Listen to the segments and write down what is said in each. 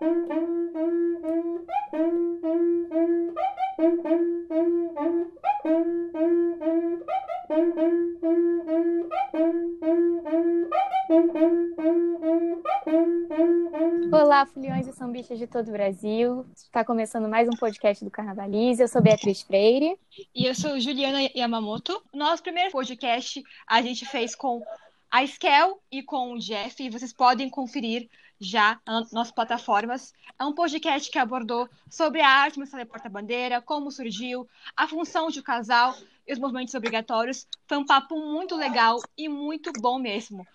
Olá, foliões e sambistas de todo o Brasil. Está começando mais um podcast do Carnavalize. Eu sou Beatriz Freire. E eu sou Juliana Yamamoto. Nosso primeiro podcast a gente fez com a Skel e com o Jeff, e vocês podem conferir já nas plataformas. É um podcast que abordou sobre a arte marcial porta-bandeira, como surgiu, a função de um casal e os movimentos obrigatórios. Foi um papo muito legal e muito bom mesmo.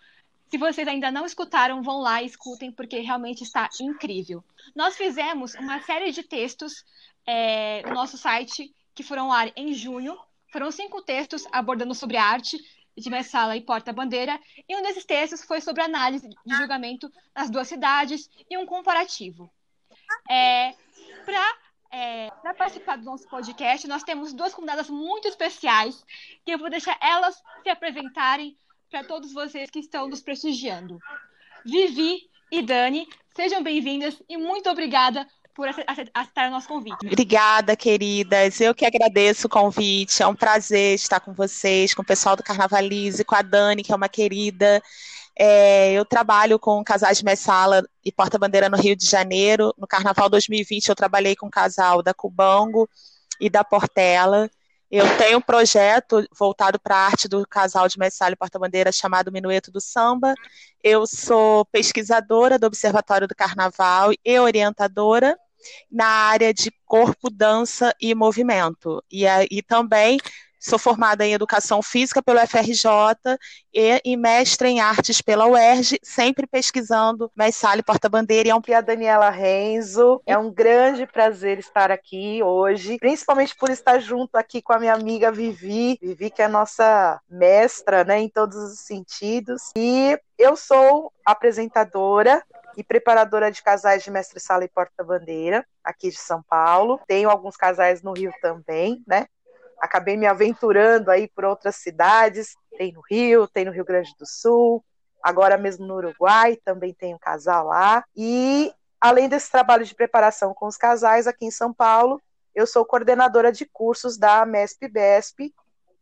Se vocês ainda não escutaram, vão lá e escutem, porque realmente está incrível. Nós fizemos uma série de textos é, no nosso site que foram ao ar em junho. Foram cinco textos abordando sobre arte de Messala e Porta-Bandeira, e um desses textos foi sobre análise de julgamento nas duas cidades e um comparativo. É, Para é, participar do nosso podcast, nós temos duas convidadas muito especiais, que eu vou deixar elas se apresentarem para todos vocês que estão nos prestigiando. Vivi e Dani, sejam bem-vindas e muito obrigada por aceitar o nosso convite. Obrigada, queridas. Eu que agradeço o convite. É um prazer estar com vocês, com o pessoal do Carnavalize, com a Dani, que é uma querida. É, eu trabalho com casais de Messala e Porta-Bandeira no Rio de Janeiro. No Carnaval 2020, eu trabalhei com o casal da Cubango e da Portela. Eu tenho um projeto voltado para a arte do casal de Messala e Porta-Bandeira chamado Minueto do Samba. Eu sou pesquisadora do Observatório do Carnaval e orientadora na área de corpo, dança e movimento. E, e também Sou formada em Educação Física pelo FRJ e, e mestre em Artes pela UERJ, sempre pesquisando Messale Porta-Bandeira. E é um... a Daniela Renzo. É um grande prazer estar aqui hoje, principalmente por estar junto aqui com a minha amiga Vivi. Vivi, que é nossa mestra né, em todos os sentidos. E eu sou apresentadora e preparadora de casais de mestre sala e porta-bandeira aqui de São Paulo. Tenho alguns casais no Rio também, né? Acabei me aventurando aí por outras cidades, tem no Rio, tem no Rio Grande do Sul, agora mesmo no Uruguai, também tem um casal lá. E além desse trabalho de preparação com os casais aqui em São Paulo, eu sou coordenadora de cursos da MESP-BESP,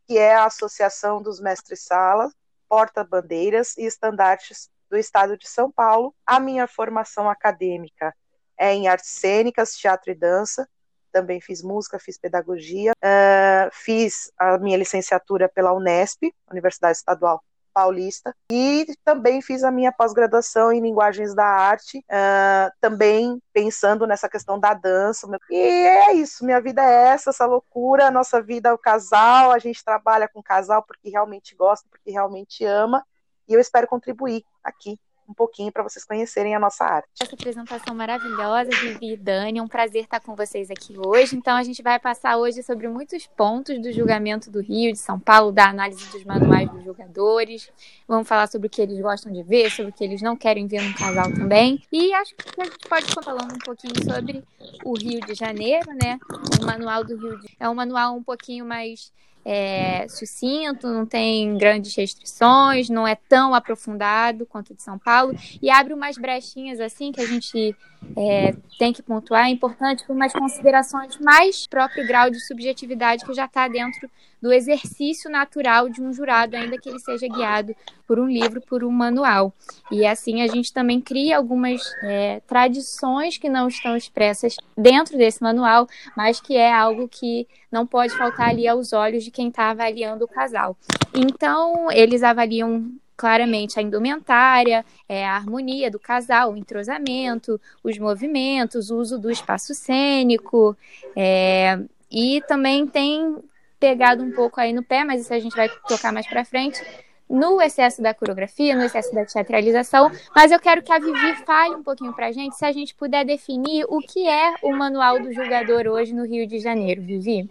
que é a Associação dos Mestres Sala, Porta-Bandeiras e Estandartes do Estado de São Paulo. A minha formação acadêmica é em artes cênicas, teatro e dança, também fiz música, fiz pedagogia, uh, fiz a minha licenciatura pela Unesp, Universidade Estadual Paulista, e também fiz a minha pós-graduação em linguagens da arte, uh, também pensando nessa questão da dança. E é isso, minha vida é essa, essa loucura, nossa vida é o casal, a gente trabalha com casal porque realmente gosta, porque realmente ama, e eu espero contribuir aqui um pouquinho para vocês conhecerem a nossa arte. Essa apresentação maravilhosa, Vivi e Dani, é um prazer estar com vocês aqui hoje. Então, a gente vai passar hoje sobre muitos pontos do julgamento do Rio, de São Paulo, da análise dos manuais dos julgadores. Vamos falar sobre o que eles gostam de ver, sobre o que eles não querem ver no casal também. E acho que a gente pode estar falando um pouquinho sobre o Rio de Janeiro, né? O manual do Rio de... É um manual um pouquinho mais é, sucinto, não tem grandes restrições, não é tão aprofundado quanto o de São Paulo, e abre umas brechinhas assim que a gente é, tem que pontuar, é importante por umas considerações mais próprio grau de subjetividade que já está dentro do exercício natural de um jurado, ainda que ele seja guiado por um livro, por um manual. E assim a gente também cria algumas é, tradições que não estão expressas dentro desse manual, mas que é algo que não pode faltar ali aos olhos de quem está avaliando o casal. Então, eles avaliam claramente a indumentária, é, a harmonia do casal, o entrosamento, os movimentos, o uso do espaço cênico. É, e também tem pegado um pouco aí no pé, mas isso a gente vai tocar mais para frente, no excesso da coreografia, no excesso da teatralização, mas eu quero que a Vivi fale um pouquinho pra gente, se a gente puder definir o que é o manual do julgador hoje no Rio de Janeiro, Vivi.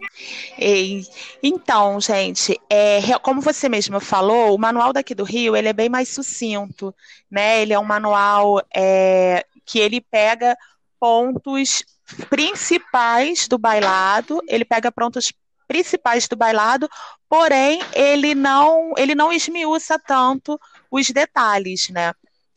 Ei, então, gente, é, como você mesma falou, o manual daqui do Rio, ele é bem mais sucinto, né, ele é um manual é, que ele pega pontos principais do bailado, ele pega pontos principais do bailado, porém ele não ele não esmiuça tanto os detalhes, né?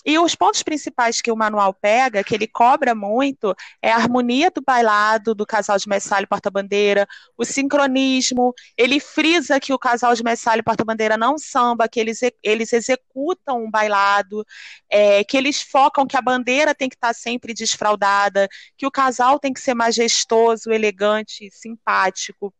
E os pontos principais que o manual pega, que ele cobra muito, é a harmonia do bailado do casal de messalha e porta-bandeira, o sincronismo, ele frisa que o casal de messalha e porta-bandeira não samba, que eles, eles executam um bailado, é, que eles focam que a bandeira tem que estar sempre desfraldada, que o casal tem que ser majestoso, elegante, simpático.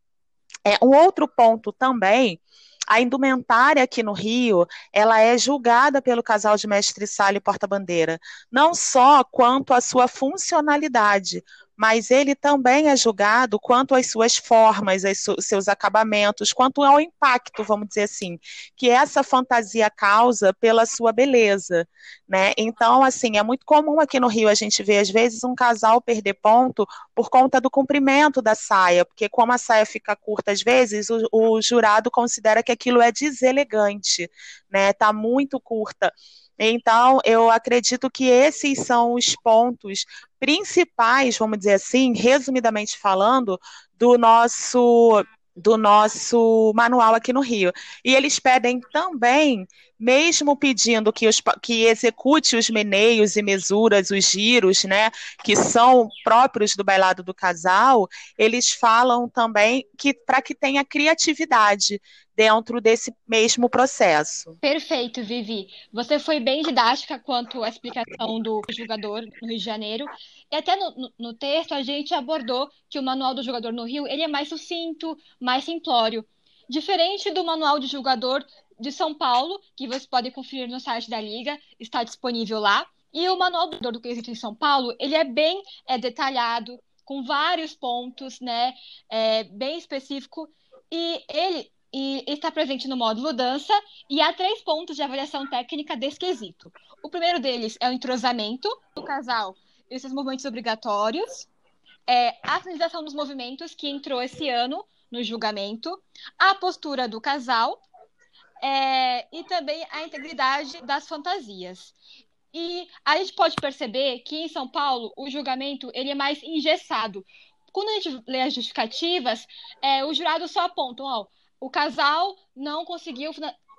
É, um outro ponto também a indumentária aqui no Rio, ela é julgada pelo casal de mestre sala e porta-bandeira, não só quanto à sua funcionalidade, mas ele também é julgado quanto às suas formas, aos seus acabamentos, quanto ao impacto, vamos dizer assim, que essa fantasia causa pela sua beleza, né? Então, assim, é muito comum aqui no Rio a gente ver às vezes um casal perder ponto por conta do comprimento da saia, porque como a saia fica curta às vezes, o, o jurado considera que aquilo é deselegante, né? Tá muito curta. Então, eu acredito que esses são os pontos principais, vamos dizer assim, resumidamente falando, do nosso do nosso manual aqui no Rio. E eles pedem também, mesmo pedindo que, os, que execute os meneios e mesuras, os giros, né, que são próprios do bailado do casal, eles falam também que para que tenha criatividade dentro desse mesmo processo. Perfeito, Vivi. Você foi bem didática quanto à explicação do jogador no Rio de Janeiro. E até no, no, texto a gente abordou que o manual do jogador no Rio ele é mais sucinto, mais simplório. Diferente do manual de jogador de São Paulo, que você pode conferir no site da Liga, está disponível lá. E o manual do jogador em São Paulo, ele é bem é, detalhado, com vários pontos, né, é, bem específico. E ele e está presente no módulo dança e há três pontos de avaliação técnica desse quesito. O primeiro deles é o entrosamento do casal e seus movimentos obrigatórios, é, a finalização dos movimentos que entrou esse ano no julgamento, a postura do casal é, e também a integridade das fantasias. E a gente pode perceber que em São Paulo o julgamento ele é mais engessado. Quando a gente lê as justificativas, é, os jurados só apontam, ó, o casal não conseguiu,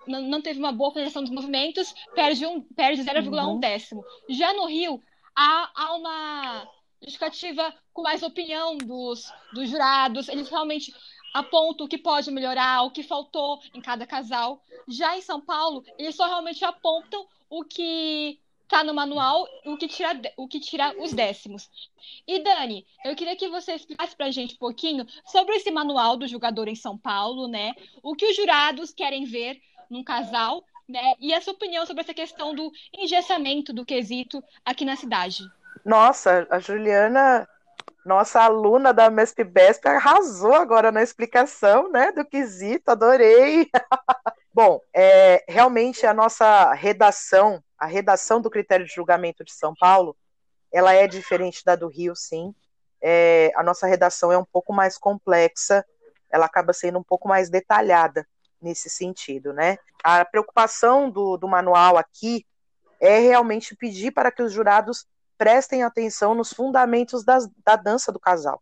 não, teve uma boa finalização dos movimentos, perde, um, perde 0,1 uhum. décimo. Já no Rio, há, há uma justificativa com mais opinião dos, dos jurados, eles realmente apontam o que pode melhorar, o que faltou em cada casal. Já em São Paulo, eles só realmente apontam o que tá no manual o que tira o que tira os décimos. E Dani, eu queria que você explicasse pra gente um pouquinho sobre esse manual do jogador em São Paulo, né? O que os jurados querem ver num casal, né? E a sua opinião sobre essa questão do engessamento do quesito aqui na cidade. Nossa, a Juliana, nossa aluna da MESP BESP, arrasou agora na explicação, né, do quesito, adorei. Bom, é, realmente a nossa redação a redação do critério de julgamento de São Paulo, ela é diferente da do Rio, sim. É, a nossa redação é um pouco mais complexa, ela acaba sendo um pouco mais detalhada nesse sentido, né? A preocupação do, do manual aqui é realmente pedir para que os jurados prestem atenção nos fundamentos das, da dança do casal.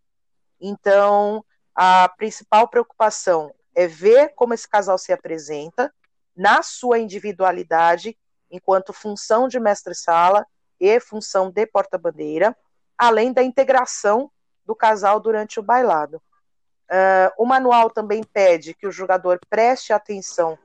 Então, a principal preocupação é ver como esse casal se apresenta na sua individualidade enquanto função de mestre-sala e função de porta-bandeira, além da integração do casal durante o bailado. Uh, o manual também pede que o jogador preste atenção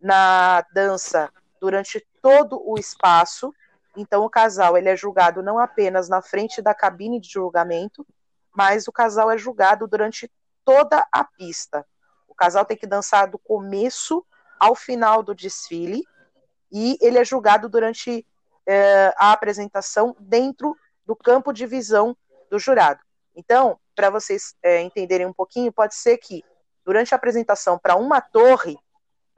na dança durante todo o espaço. Então, o casal ele é julgado não apenas na frente da cabine de julgamento, mas o casal é julgado durante toda a pista. O casal tem que dançar do começo ao final do desfile e ele é julgado durante é, a apresentação dentro do campo de visão do jurado. Então, para vocês é, entenderem um pouquinho, pode ser que durante a apresentação para uma torre,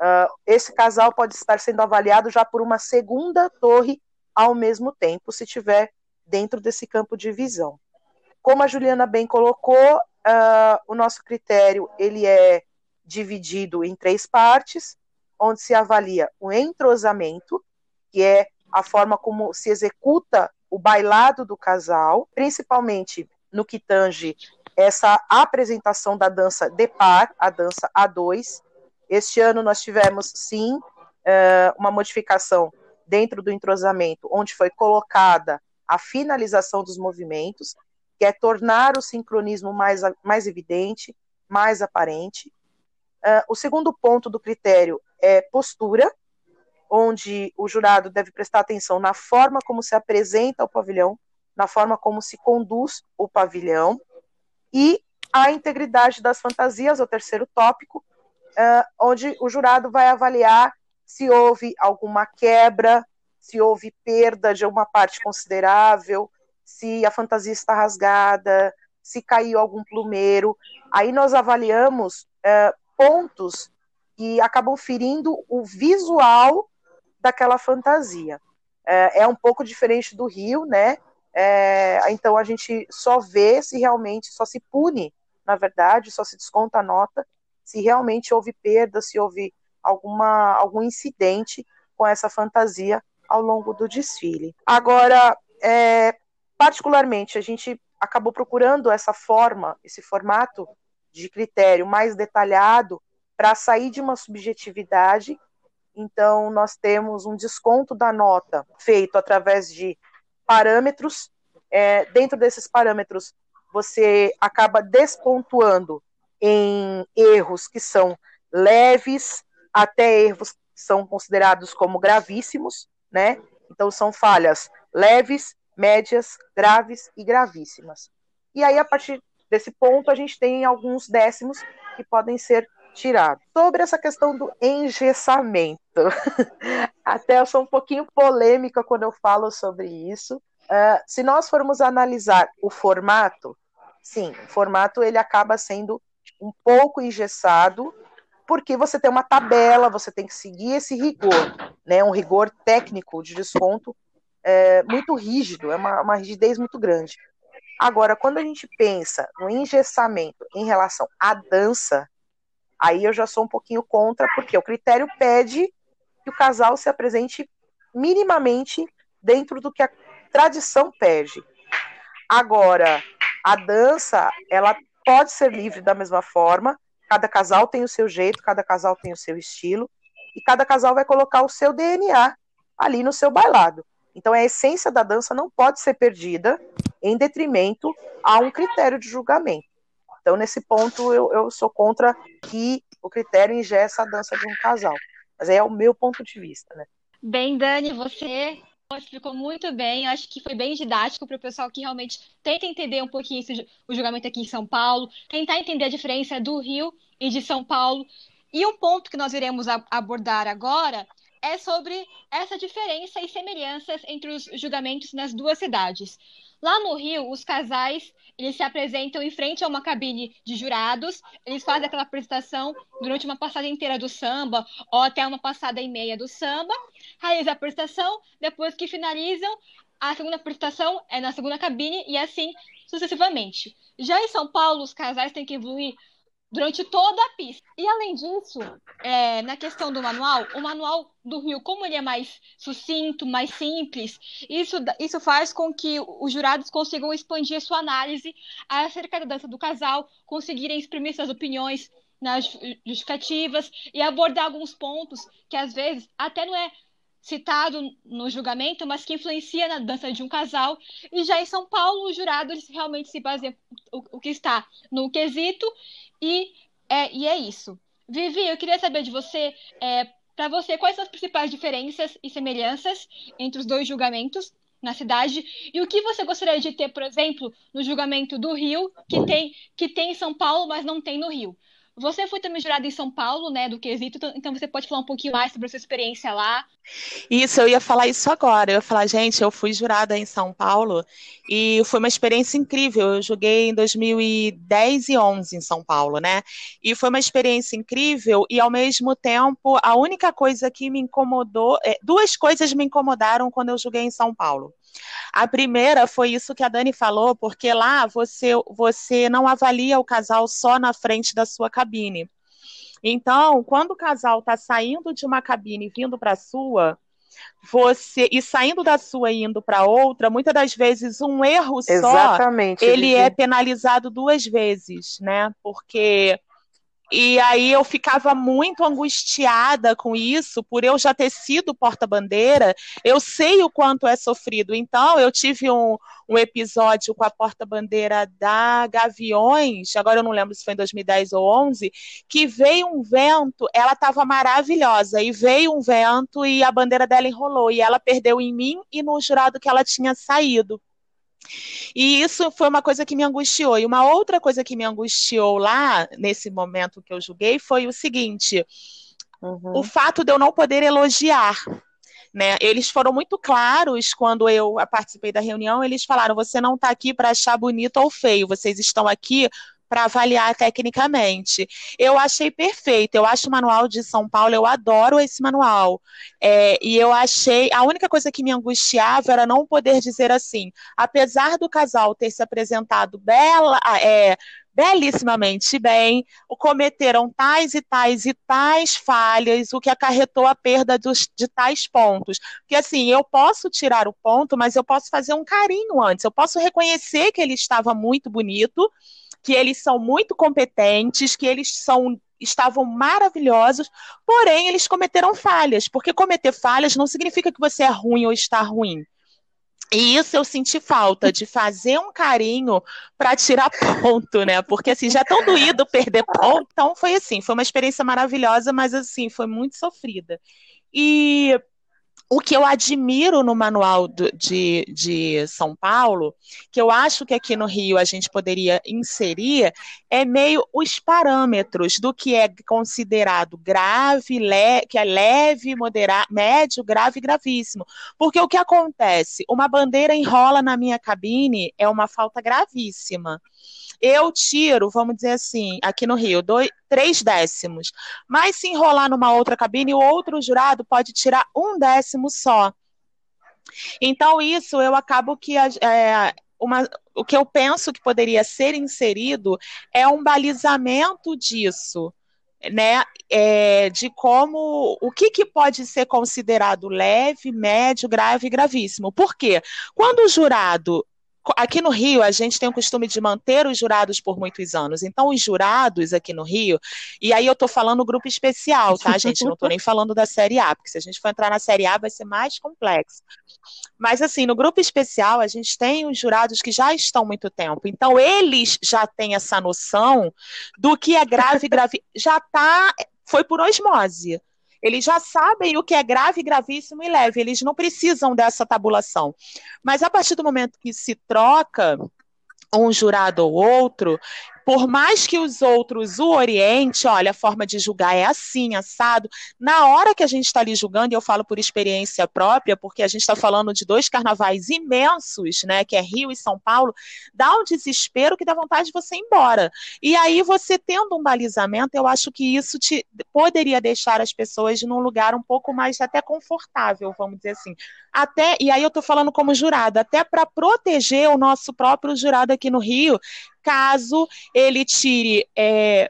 uh, esse casal pode estar sendo avaliado já por uma segunda torre ao mesmo tempo, se tiver dentro desse campo de visão. Como a Juliana bem colocou, uh, o nosso critério ele é dividido em três partes onde se avalia o entrosamento, que é a forma como se executa o bailado do casal, principalmente no que tange essa apresentação da dança de par, a dança A2. Este ano nós tivemos, sim, eh, uma modificação dentro do entrosamento, onde foi colocada a finalização dos movimentos, que é tornar o sincronismo mais, mais evidente, mais aparente. Uh, o segundo ponto do critério é postura, onde o jurado deve prestar atenção na forma como se apresenta o pavilhão, na forma como se conduz o pavilhão, e a integridade das fantasias, o terceiro tópico, uh, onde o jurado vai avaliar se houve alguma quebra, se houve perda de uma parte considerável, se a fantasia está rasgada, se caiu algum plumeiro. Aí nós avaliamos uh, pontos que acabam ferindo o visual daquela fantasia. É, é um pouco diferente do Rio, né? É, então a gente só vê se realmente, só se pune, na verdade, só se desconta a nota se realmente houve perda, se houve alguma, algum incidente com essa fantasia ao longo do desfile. Agora, é, particularmente, a gente acabou procurando essa forma, esse formato de critério mais detalhado para sair de uma subjetividade então, nós temos um desconto da nota feito através de parâmetros. É, dentro desses parâmetros, você acaba despontuando em erros que são leves até erros que são considerados como gravíssimos, né? Então, são falhas leves, médias, graves e gravíssimas. E aí, a partir desse ponto, a gente tem alguns décimos que podem ser tirado. Sobre essa questão do engessamento, até eu sou um pouquinho polêmica quando eu falo sobre isso. Uh, se nós formos analisar o formato, sim, o formato ele acaba sendo um pouco engessado, porque você tem uma tabela, você tem que seguir esse rigor, né, um rigor técnico de desconto é, muito rígido, é uma, uma rigidez muito grande. Agora, quando a gente pensa no engessamento em relação à dança, Aí eu já sou um pouquinho contra, porque o critério pede que o casal se apresente minimamente dentro do que a tradição pede. Agora, a dança, ela pode ser livre da mesma forma, cada casal tem o seu jeito, cada casal tem o seu estilo, e cada casal vai colocar o seu DNA ali no seu bailado. Então, a essência da dança não pode ser perdida em detrimento a um critério de julgamento. Então, nesse ponto, eu, eu sou contra que o critério ingessa a dança de um casal. Mas é o meu ponto de vista, né? Bem, Dani, você explicou muito bem. Eu acho que foi bem didático para o pessoal que realmente tenta entender um pouquinho esse, o julgamento aqui em São Paulo, tentar entender a diferença do Rio e de São Paulo. E um ponto que nós iremos abordar agora é sobre essa diferença e semelhanças entre os julgamentos nas duas cidades. Lá no Rio, os casais eles se apresentam em frente a uma cabine de jurados, eles fazem aquela apresentação durante uma passada inteira do samba, ou até uma passada e meia do samba, realizam a apresentação, depois que finalizam, a segunda apresentação é na segunda cabine, e assim sucessivamente. Já em São Paulo, os casais têm que evoluir durante toda a pista. E além disso, é, na questão do manual, o manual do Rio, como ele é mais sucinto, mais simples, isso, isso faz com que os jurados consigam expandir sua análise acerca da dança do casal, conseguirem exprimir suas opiniões nas justificativas e abordar alguns pontos que às vezes até não é citado no julgamento, mas que influencia na dança de um casal. E já em São Paulo, os jurados realmente se baseiam o, o que está no quesito e é, e é isso. Vivi, eu queria saber de você, é, para você, quais são as principais diferenças e semelhanças entre os dois julgamentos na cidade e o que você gostaria de ter, por exemplo, no julgamento do Rio, que tem, que tem em São Paulo, mas não tem no Rio. Você foi também jurada em São Paulo, né, do quesito, então, então você pode falar um pouquinho mais sobre a sua experiência lá. Isso, eu ia falar isso agora. Eu ia falar, gente, eu fui jurada em São Paulo e foi uma experiência incrível. Eu joguei em 2010 e 11 em São Paulo, né? E foi uma experiência incrível e, ao mesmo tempo, a única coisa que me incomodou, é, duas coisas me incomodaram quando eu joguei em São Paulo. A primeira foi isso que a Dani falou, porque lá você, você não avalia o casal só na frente da sua cabine. Então, quando o casal está saindo de uma cabine e vindo para a sua, você e saindo da sua e indo para outra, muitas das vezes um erro Exatamente, só ele é penalizado duas vezes, né? Porque E aí eu ficava muito angustiada com isso, por eu já ter sido porta-bandeira, eu sei o quanto é sofrido. Então, eu tive um, um episódio com a porta-bandeira da Gaviões, agora eu não lembro se foi em 2010 ou 11, que veio um vento, ela estava maravilhosa, e veio um vento e a bandeira dela enrolou, e ela perdeu em mim e no jurado que ela tinha saído. E isso foi uma coisa que me angustiou. E uma outra coisa que me angustiou lá, nesse momento que eu julguei, foi o seguinte: uhum. o fato de eu não poder elogiar. Né? Eles foram muito claros quando eu participei da reunião. Eles falaram: você não está aqui para achar bonito ou feio, vocês estão aqui para avaliar tecnicamente. Eu achei perfeito. Eu acho o manual de São Paulo, eu adoro esse manual. É, e eu achei. A única coisa que me angustiava era não poder dizer assim, apesar do casal ter se apresentado bela, é, belíssimamente bem, cometeram tais e tais e tais falhas, o que acarretou a perda dos, de tais pontos. Porque assim, eu posso tirar o ponto, mas eu posso fazer um carinho antes, eu posso reconhecer que ele estava muito bonito que eles são muito competentes, que eles são estavam maravilhosos, porém eles cometeram falhas, porque cometer falhas não significa que você é ruim ou está ruim. E isso eu senti falta de fazer um carinho para tirar ponto, né? Porque assim, já é tão doído perder ponto. Então foi assim, foi uma experiência maravilhosa, mas assim, foi muito sofrida. E o que eu admiro no manual do, de, de São Paulo, que eu acho que aqui no Rio a gente poderia inserir, é meio os parâmetros do que é considerado grave, le, que é leve, moderado, médio, grave e gravíssimo. Porque o que acontece? Uma bandeira enrola na minha cabine é uma falta gravíssima. Eu tiro, vamos dizer assim, aqui no Rio, dois, três décimos. Mas se enrolar numa outra cabine, o outro jurado pode tirar um décimo só. Então, isso eu acabo que é, uma, o que eu penso que poderia ser inserido é um balizamento disso, né? É, de como o que, que pode ser considerado leve, médio, grave e gravíssimo. Por quê? Quando o jurado aqui no Rio, a gente tem o costume de manter os jurados por muitos anos. Então, os jurados aqui no Rio, e aí eu estou falando grupo especial, tá, gente? Não estou nem falando da Série A, porque se a gente for entrar na Série A vai ser mais complexo. Mas, assim, no grupo especial, a gente tem os jurados que já estão muito tempo. Então, eles já têm essa noção do que é grave, grave. Já está. Foi por osmose. Eles já sabem o que é grave, gravíssimo e leve, eles não precisam dessa tabulação. Mas a partir do momento que se troca um jurado ou outro, por mais que os outros o orientem, olha, a forma de julgar é assim, assado, na hora que a gente está ali julgando, e eu falo por experiência própria, porque a gente está falando de dois carnavais imensos, né, que é Rio e São Paulo, dá um desespero que dá vontade de você ir embora. E aí, você tendo um balizamento, eu acho que isso te poderia deixar as pessoas num lugar um pouco mais até confortável, vamos dizer assim. Até, e aí eu estou falando como jurado, até para proteger o nosso próprio jurado aqui no Rio, caso ele tire é,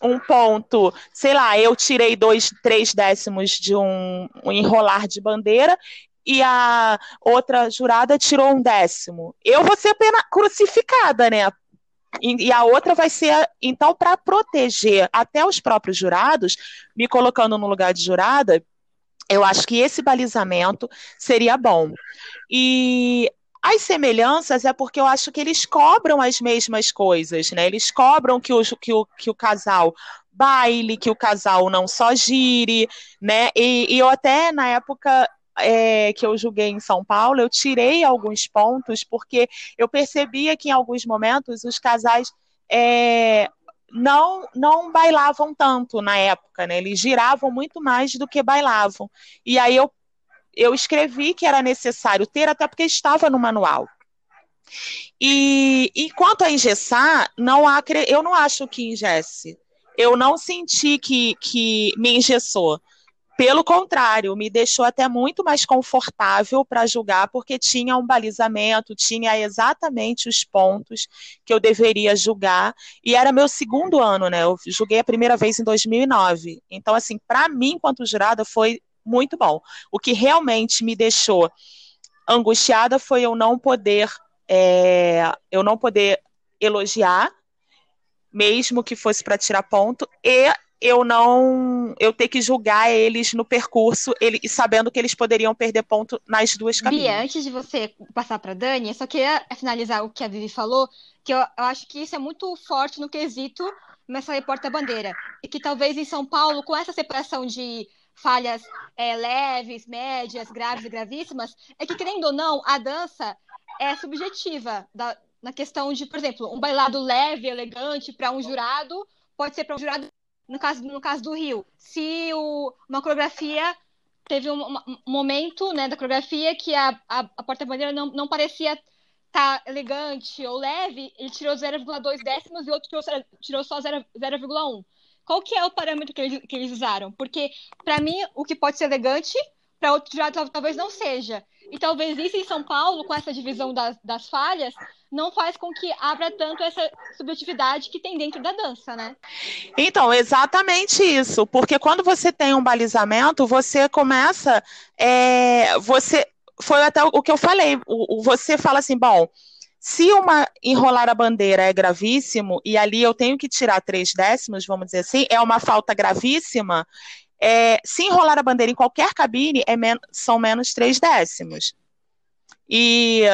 um ponto, sei lá, eu tirei dois, três décimos de um, um enrolar de bandeira e a outra jurada tirou um décimo. Eu vou ser pena crucificada, né? E, e a outra vai ser, então, para proteger até os próprios jurados, me colocando no lugar de jurada, eu acho que esse balizamento seria bom. E as semelhanças é porque eu acho que eles cobram as mesmas coisas, né? Eles cobram que o, que o, que o casal baile, que o casal não só gire, né? E, e eu até, na época, é, que eu julguei em São Paulo, eu tirei alguns pontos, porque eu percebia que em alguns momentos os casais é, não, não bailavam tanto na época, né? Eles giravam muito mais do que bailavam. E aí eu eu escrevi que era necessário ter, até porque estava no manual. E, e quanto a engessar, não há, eu não acho que engesse. Eu não senti que, que me engessou. Pelo contrário, me deixou até muito mais confortável para julgar, porque tinha um balizamento, tinha exatamente os pontos que eu deveria julgar. E era meu segundo ano, né? Eu julguei a primeira vez em 2009. Então, assim, para mim, enquanto jurada, foi muito bom. O que realmente me deixou angustiada foi eu não poder, é, eu não poder elogiar, mesmo que fosse para tirar ponto, e eu não eu ter que julgar eles no percurso, ele, sabendo que eles poderiam perder ponto nas duas cabines. Bia, antes de você passar para Dani, eu só queria finalizar o que a Vivi falou, que eu, eu acho que isso é muito forte no quesito nessa repórter bandeira e que talvez em São Paulo com essa separação de falhas é, leves, médias, graves e gravíssimas, é que querendo ou não a dança é subjetiva da, na questão de, por exemplo, um bailado leve, elegante para um jurado pode ser para um jurado no caso, no caso do Rio, se o, uma coreografia teve um, um, momento né, da coreografia que a, a, a porta-bandeira não, não parecia tá elegante ou leve, ele tirou 0,2 décimos e outro tirou, tirou só 0,1. Qual que é o parâmetro que eles, que eles usaram? Porque, para mim, o que pode ser elegante, para outro jurado talvez não seja. E talvez isso em São Paulo, com essa divisão das, das falhas, não faz com que abra tanto essa subjetividade que tem dentro da dança, né? Então, exatamente isso. Porque quando você tem um balizamento, você começa. É, você Foi até o que eu falei. Você fala assim, bom. Se uma enrolar a bandeira é gravíssimo e ali eu tenho que tirar três décimos, vamos dizer assim, é uma falta gravíssima, é, se enrolar a bandeira em qualquer cabine, é men são menos três décimos. E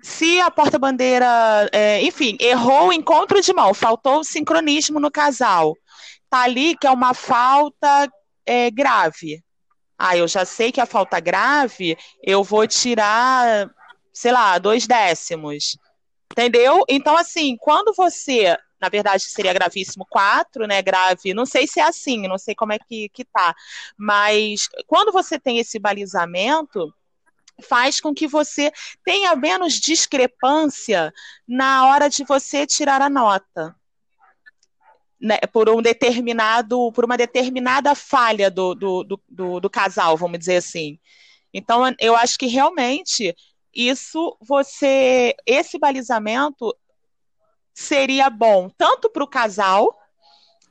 se a porta-bandeira, é, enfim, errou o encontro de mão, faltou o sincronismo no casal, tá ali que é uma falta é, grave. Ah, eu já sei que a falta grave, eu vou tirar, sei lá, dois décimos. Entendeu? Então, assim, quando você na verdade seria gravíssimo 4, né? Grave, não sei se é assim, não sei como é que, que tá. Mas quando você tem esse balizamento, faz com que você tenha menos discrepância na hora de você tirar a nota. Né, por um determinado, por uma determinada falha do, do, do, do, do casal, vamos dizer assim. Então, eu acho que realmente isso você, esse balizamento seria bom tanto para o casal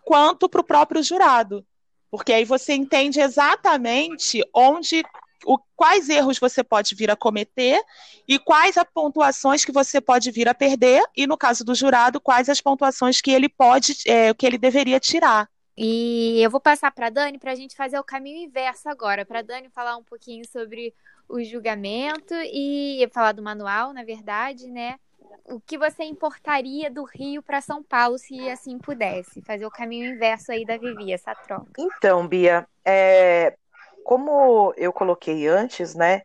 quanto para o próprio jurado, porque aí você entende exatamente onde o, quais erros você pode vir a cometer e quais as pontuações que você pode vir a perder, e no caso do jurado, quais as pontuações que ele pode, é, que ele deveria tirar. E eu vou passar para Dani para a gente fazer o caminho inverso agora, para Dani falar um pouquinho sobre o julgamento e falar do manual, na verdade, né? o que você importaria do Rio para São Paulo, se assim pudesse? Fazer o caminho inverso aí da Vivi, essa troca. Então, Bia, é, como eu coloquei antes, né?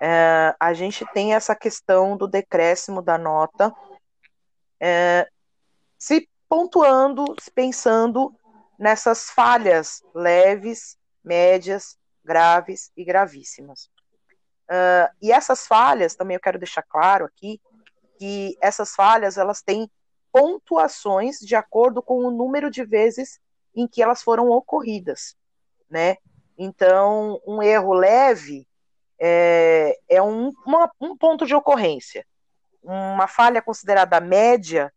É, a gente tem essa questão do decréscimo da nota, é, se pontuando, pensando nessas falhas leves, médias, graves e gravíssimas. Uh, e essas falhas, também eu quero deixar claro aqui, que essas falhas elas têm pontuações de acordo com o número de vezes em que elas foram ocorridas, né? Então, um erro leve é, é um, uma, um ponto de ocorrência. Uma falha considerada média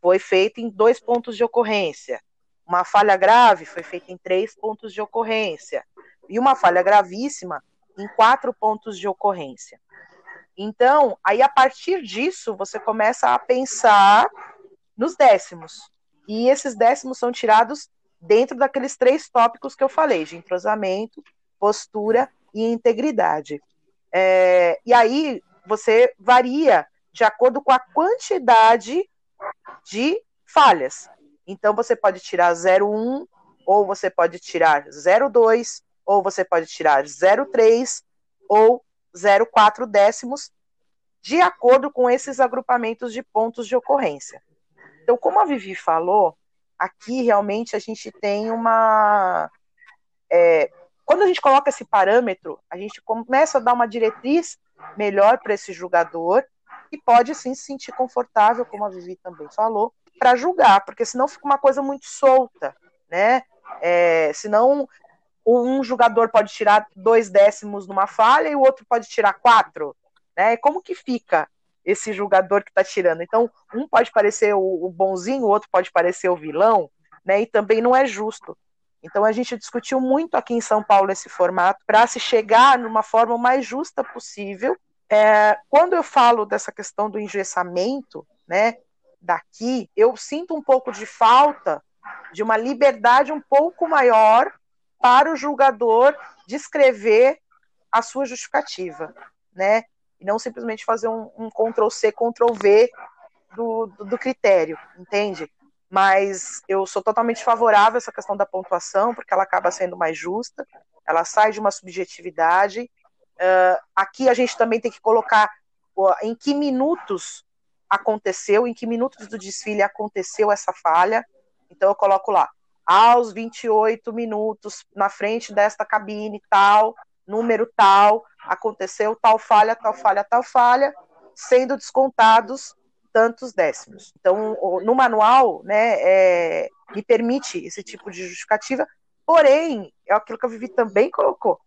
foi feita em dois pontos de ocorrência. Uma falha grave foi feita em três pontos de ocorrência. E uma falha gravíssima em quatro pontos de ocorrência. Então, aí a partir disso, você começa a pensar nos décimos. E esses décimos são tirados dentro daqueles três tópicos que eu falei, de entrosamento, postura e integridade. É, e aí você varia de acordo com a quantidade de falhas. Então você pode tirar 0,1, ou você pode tirar 0,2, ou você pode tirar 0,3, ou 0,4 décimos, de acordo com esses agrupamentos de pontos de ocorrência. Então, como a Vivi falou, aqui realmente a gente tem uma. É, quando a gente coloca esse parâmetro, a gente começa a dar uma diretriz melhor para esse julgador e pode sim se sentir confortável, como a Vivi também falou, para julgar, porque senão fica uma coisa muito solta, né? É, senão um jogador pode tirar dois décimos numa falha e o outro pode tirar quatro, né? Como que fica esse jogador que está tirando? Então, um pode parecer o, o bonzinho, o outro pode parecer o vilão, né? E também não é justo. Então a gente discutiu muito aqui em São Paulo esse formato para se chegar numa forma mais justa possível. É, quando eu falo dessa questão do engessamento, né, daqui, eu sinto um pouco de falta de uma liberdade um pouco maior para o julgador descrever a sua justificativa, né? E não simplesmente fazer um, um Ctrl-C, Ctrl-V do, do, do, critério, entende? Mas eu sou totalmente favorável a essa questão da pontuação, porque ela acaba sendo mais justa, ela sai de uma subjetividade. Uh, aqui a gente também tem que colocar em que minutos aconteceu, em que minutos do desfile aconteceu essa falha. Então eu coloco lá, aos 28 minutos, na frente desta cabine tal, número tal, aconteceu tal falha, tal falha, tal falha, sendo descontados tantos décimos. Então, no manual, né, é, me permite esse tipo de justificativa, porém, é aquilo que a Vivi também colocou.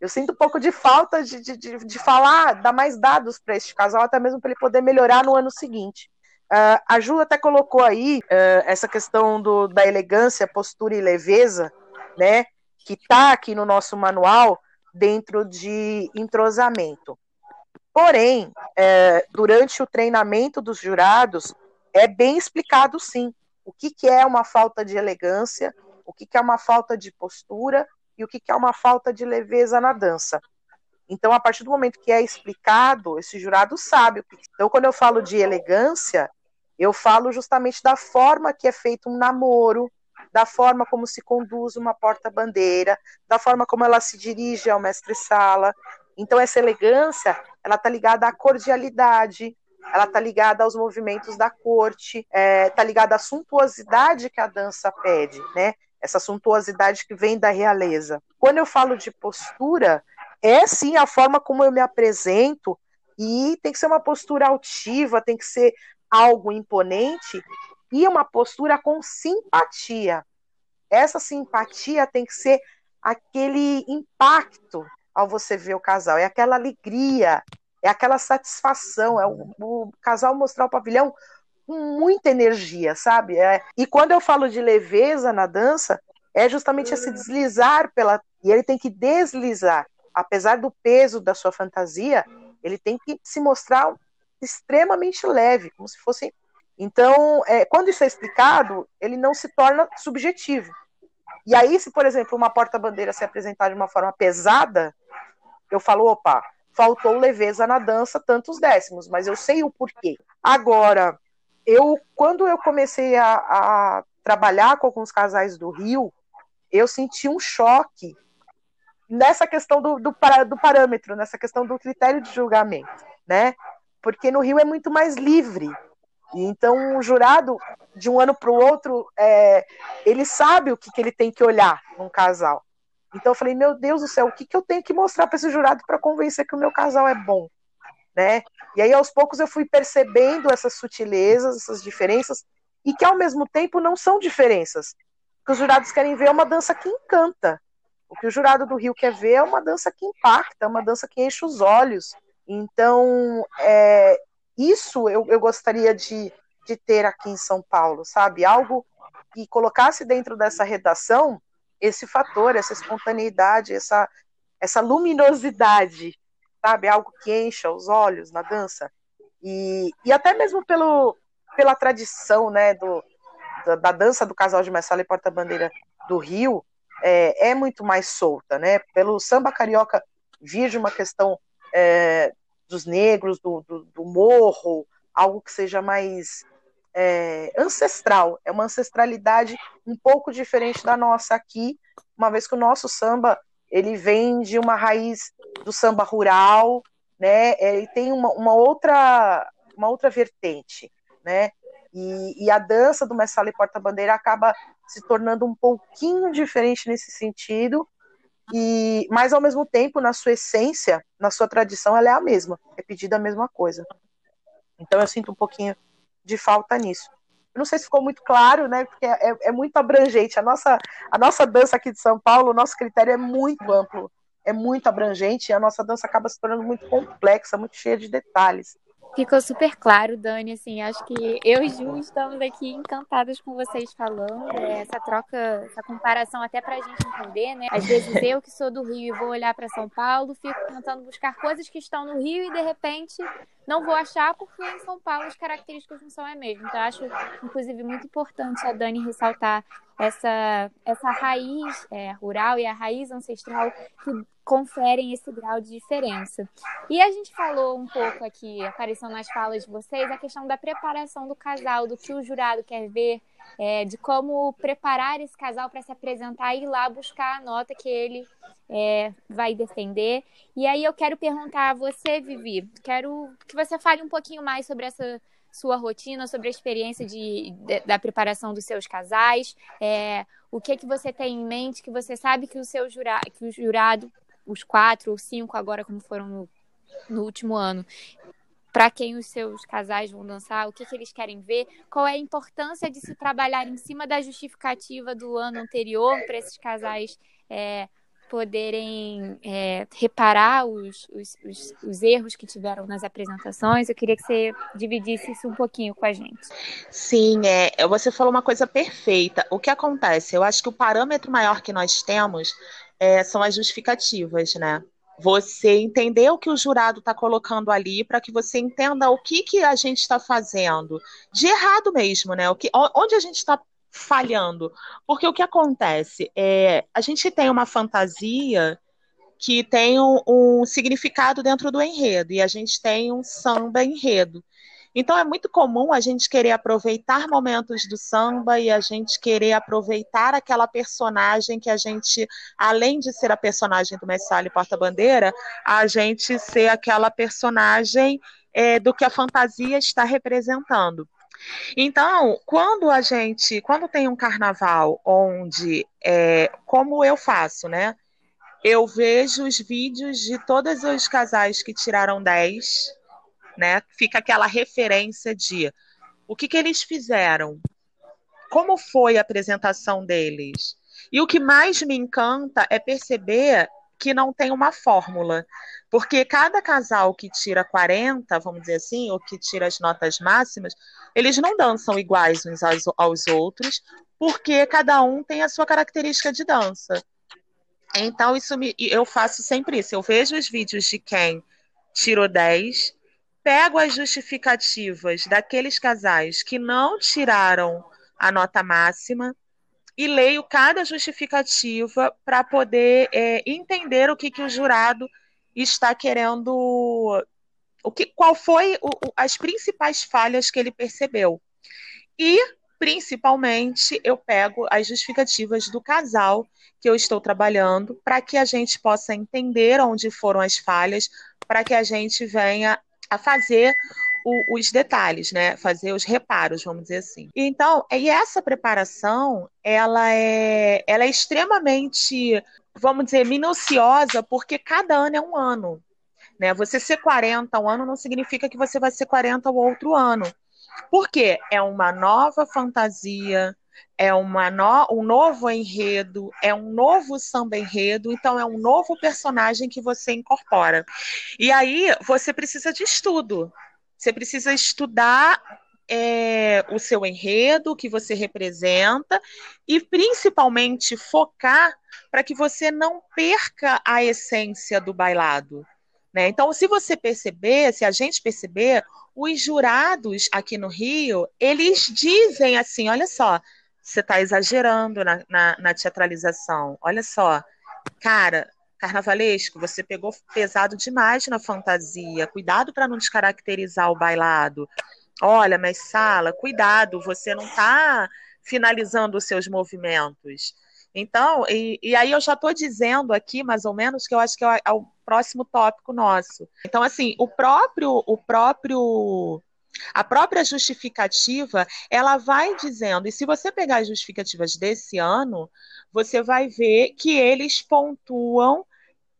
Eu sinto um pouco de falta de, de, de, de falar, dar mais dados para este casal, até mesmo para ele poder melhorar no ano seguinte. Uh, a Ju até colocou aí uh, essa questão do, da elegância, postura e leveza, né, que está aqui no nosso manual dentro de entrosamento. Porém, é, durante o treinamento dos jurados, é bem explicado sim o que, que é uma falta de elegância, o que, que é uma falta de postura e o que, que é uma falta de leveza na dança. Então, a partir do momento que é explicado, esse jurado sabe. Então, quando eu falo de elegância, eu falo justamente da forma que é feito um namoro, da forma como se conduz uma porta-bandeira, da forma como ela se dirige ao mestre-sala. Então, essa elegância, ela está ligada à cordialidade, ela está ligada aos movimentos da corte, está é, tá ligada à suntuosidade que a dança pede, né? Essa suntuosidade que vem da realeza. Quando eu falo de postura, é sim a forma como eu me apresento, e tem que ser uma postura altiva, tem que ser algo imponente e uma postura com simpatia. Essa simpatia tem que ser aquele impacto ao você ver o casal, é aquela alegria, é aquela satisfação, é o, o casal mostrar o pavilhão com muita energia, sabe? É, e quando eu falo de leveza na dança, é justamente esse deslizar pela. E ele tem que deslizar. Apesar do peso da sua fantasia, ele tem que se mostrar extremamente leve, como se fosse. Então, é, quando isso é explicado, ele não se torna subjetivo. E aí, se, por exemplo, uma porta-bandeira se apresentar de uma forma pesada, eu falo, opa, faltou leveza na dança, tantos décimos, mas eu sei o porquê. Agora, eu, quando eu comecei a, a trabalhar com alguns casais do Rio, eu senti um choque nessa questão do, do, do parâmetro, nessa questão do critério de julgamento, né? Porque no Rio é muito mais livre. E então o jurado, de um ano para o outro, é, ele sabe o que, que ele tem que olhar num casal. Então eu falei, meu Deus do céu, o que, que eu tenho que mostrar para esse jurado para convencer que o meu casal é bom? Né? E aí aos poucos eu fui percebendo essas sutilezas, essas diferenças, e que ao mesmo tempo não são diferenças. O que os jurados querem ver é uma dança que encanta. O que o jurado do Rio quer ver é uma dança que impacta, uma dança que enche os olhos, então, é, isso eu, eu gostaria de, de ter aqui em São Paulo, sabe? Algo que colocasse dentro dessa redação esse fator, essa espontaneidade, essa, essa luminosidade, sabe? Algo que encha os olhos na dança. E, e até mesmo pelo, pela tradição né, do, da, da dança do casal de Messala e Porta-Bandeira do Rio, é, é, muito mais solta, né? Pelo samba carioca vir de uma questão é, dos negros, do, do, do, morro, algo que seja mais é, ancestral. É uma ancestralidade um pouco diferente da nossa aqui, uma vez que o nosso samba ele vem de uma raiz do samba rural, né? É, ele tem uma, uma outra uma outra vertente, né? E, e a dança do Messala e Porta-Bandeira acaba se tornando um pouquinho diferente nesse sentido, e, mas ao mesmo tempo, na sua essência, na sua tradição, ela é a mesma, é pedida a mesma coisa. Então eu sinto um pouquinho de falta nisso. Eu não sei se ficou muito claro, né? Porque é, é muito abrangente. A nossa, a nossa dança aqui de São Paulo, o nosso critério é muito amplo, é muito abrangente, e a nossa dança acaba se tornando muito complexa, muito cheia de detalhes. Ficou super claro, Dani. Assim, acho que eu e Ju estamos aqui encantadas com vocês falando. É, essa troca, essa comparação até para a gente entender, né? Às vezes eu que sou do Rio e vou olhar para São Paulo, fico tentando buscar coisas que estão no Rio e de repente não vou achar porque em São Paulo as características não são as mesmas. Então, acho, inclusive, muito importante a Dani ressaltar essa, essa raiz é, rural e a raiz ancestral que conferem esse grau de diferença. E a gente falou um pouco aqui, apareceu nas falas de vocês, a questão da preparação do casal, do que o jurado quer ver, é, de como preparar esse casal para se apresentar e ir lá buscar a nota que ele é, vai defender. E aí eu quero perguntar a você, Vivi, quero que você fale um pouquinho mais sobre essa sua rotina, sobre a experiência de, de da preparação dos seus casais, é, o que que você tem em mente, que você sabe que o seu jura, que o jurado os quatro ou cinco agora, como foram no, no último ano, para quem os seus casais vão dançar, o que, que eles querem ver, qual é a importância de se trabalhar em cima da justificativa do ano anterior para esses casais é, poderem é, reparar os, os, os, os, erros que tiveram nas apresentações. Eu queria que você dividisse isso um pouquinho com a gente. Sim, é, você falou uma coisa perfeita. O que acontece? Eu acho que o parâmetro maior que nós temos é, são as justificativas, né? Você entender o que o jurado está colocando ali para que você entenda o que, que a gente está fazendo de errado mesmo, né? O que, onde a gente está falhando. Porque o que acontece é a gente tem uma fantasia que tem um, um significado dentro do enredo e a gente tem um samba enredo. Então é muito comum a gente querer aproveitar momentos do samba e a gente querer aproveitar aquela personagem que a gente, além de ser a personagem do Messali Porta-Bandeira, a gente ser aquela personagem é, do que a fantasia está representando. Então, quando a gente, quando tem um carnaval onde, é, como eu faço, né? Eu vejo os vídeos de todos os casais que tiraram 10 né? Fica aquela referência de o que, que eles fizeram, como foi a apresentação deles. E o que mais me encanta é perceber que não tem uma fórmula, porque cada casal que tira 40, vamos dizer assim, ou que tira as notas máximas, eles não dançam iguais uns aos, outros, porque cada um tem a sua característica de dança. Então, isso me, eu faço sempre isso. Eu vejo os vídeos de quem tirou 10 pego as justificativas daqueles casais que não tiraram a nota máxima e leio cada justificativa para poder é, entender o que, que o jurado está querendo, o que, qual foi o, as principais falhas que ele percebeu. E, principalmente, eu pego as justificativas do casal que eu estou trabalhando para que a gente possa entender onde foram as falhas, para que a gente venha a fazer o, os detalhes, né? Fazer os reparos, vamos dizer assim. Então, e essa preparação, ela é, ela é extremamente, vamos dizer, minuciosa, porque cada ano é um ano. Né? Você ser 40 um ano não significa que você vai ser 40 o outro ano. Porque é uma nova fantasia, é uma no, um novo enredo, é um novo samba enredo, então é um novo personagem que você incorpora. E aí você precisa de estudo. Você precisa estudar é, o seu enredo, o que você representa, e principalmente focar para que você não perca a essência do bailado. Né? Então, se você perceber, se a gente perceber, os jurados aqui no Rio, eles dizem assim: olha só, você está exagerando na, na, na teatralização. Olha só, cara, carnavalesco, você pegou pesado demais na fantasia. Cuidado para não descaracterizar o bailado. Olha, mas sala, cuidado, você não está finalizando os seus movimentos. Então, e, e aí eu já estou dizendo aqui, mais ou menos, que eu acho que é o, é o próximo tópico nosso. Então, assim, o próprio, o próprio a própria justificativa, ela vai dizendo, e se você pegar as justificativas desse ano, você vai ver que eles pontuam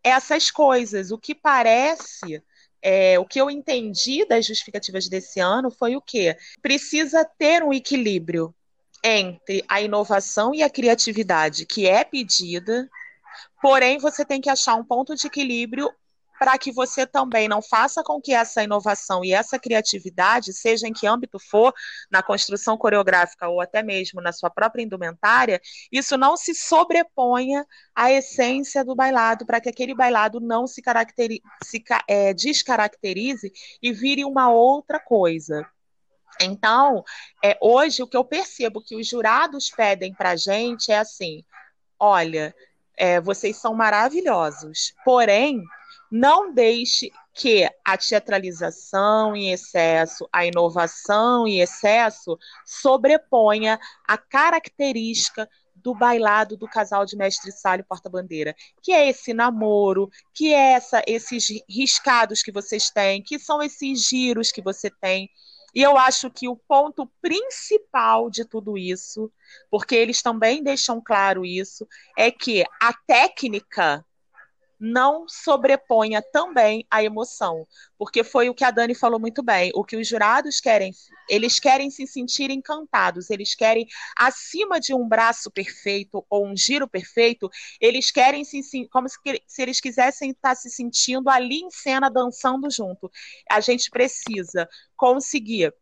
essas coisas. O que parece, é, o que eu entendi das justificativas desse ano foi o quê? Precisa ter um equilíbrio entre a inovação e a criatividade que é pedida, porém você tem que achar um ponto de equilíbrio para que você também não faça com que essa inovação e essa criatividade, seja em que âmbito for, na construção coreográfica ou até mesmo na sua própria indumentária, isso não se sobreponha à essência do bailado, para que aquele bailado não se, se é, descaracterize e vire uma outra coisa. Então, é, hoje o que eu percebo que os jurados pedem para a gente é assim: olha, é, vocês são maravilhosos, porém, não deixe que a teatralização em excesso, a inovação em excesso, sobreponha a característica do bailado do casal de mestre Sala e porta-bandeira, que é esse namoro, que é essa, esses riscados que vocês têm, que são esses giros que você tem. E eu acho que o ponto principal de tudo isso, porque eles também deixam claro isso, é que a técnica não sobreponha também a emoção, porque foi o que a Dani falou muito bem. O que os jurados querem, eles querem se sentir encantados, eles querem acima de um braço perfeito ou um giro perfeito, eles querem se como se, se eles quisessem estar se sentindo ali em cena dançando junto. A gente precisa conseguir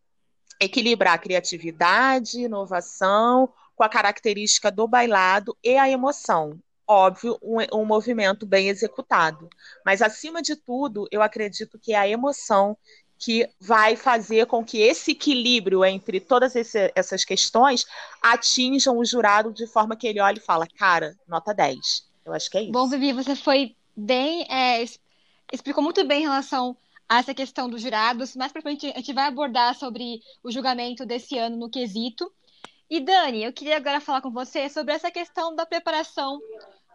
equilibrar criatividade, inovação com a característica do bailado e a emoção óbvio, um, um movimento bem executado. Mas, acima de tudo, eu acredito que é a emoção que vai fazer com que esse equilíbrio entre todas esse, essas questões atinjam o jurado de forma que ele olhe e fala, cara, nota 10. Eu acho que é isso. Bom, Vivi, você foi bem. É, explicou muito bem em relação a essa questão dos jurados. Mais pra frente, a gente vai abordar sobre o julgamento desse ano no quesito. E Dani, eu queria agora falar com você sobre essa questão da preparação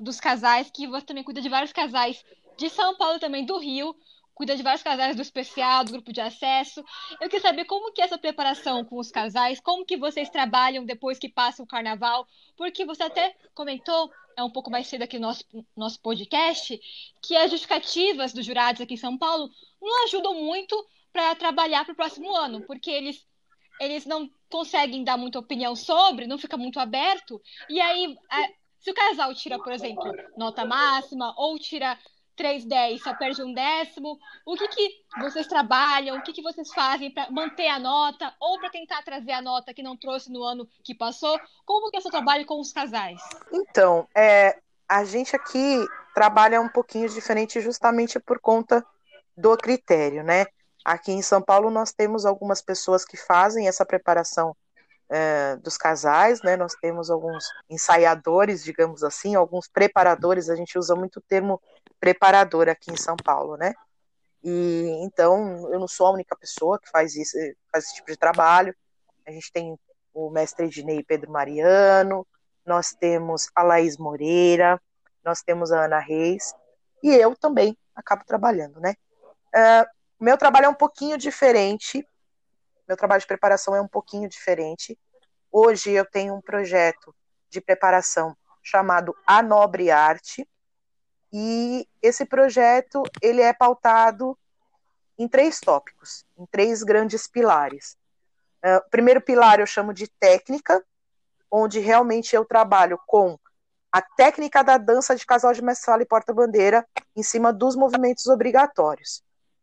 dos casais, que você também cuida de vários casais de São Paulo também do Rio, cuida de vários casais do especial, do grupo de acesso. Eu queria saber como que é essa preparação com os casais, como que vocês trabalham depois que passa o carnaval, porque você até comentou, é um pouco mais cedo aqui no nosso, nosso podcast, que as justificativas dos jurados aqui em São Paulo não ajudam muito para trabalhar para o próximo ano, porque eles eles não conseguem dar muita opinião sobre, não fica muito aberto, e aí se o casal tira, por exemplo, nota máxima ou tira 3,10 só perde um décimo, o que, que vocês trabalham, o que, que vocês fazem para manter a nota ou para tentar trazer a nota que não trouxe no ano que passou? Como que é o seu trabalho com os casais? Então, é, a gente aqui trabalha um pouquinho diferente justamente por conta do critério, né? Aqui em São Paulo nós temos algumas pessoas que fazem essa preparação é, dos casais, né? Nós temos alguns ensaiadores, digamos assim, alguns preparadores. A gente usa muito o termo preparador aqui em São Paulo, né? E então eu não sou a única pessoa que faz isso, faz esse tipo de trabalho. A gente tem o mestre Ednei Pedro Mariano, nós temos a Laís Moreira, nós temos a Ana Reis e eu também acabo trabalhando, né? Uh, meu trabalho é um pouquinho diferente meu trabalho de preparação é um pouquinho diferente. Hoje eu tenho um projeto de preparação chamado A Nobre Arte, e esse projeto ele é pautado em três tópicos, em três grandes pilares. Uh, o primeiro pilar eu chamo de técnica, onde realmente eu trabalho com a técnica da dança de casal de mestre e porta-bandeira em cima dos movimentos obrigatórios.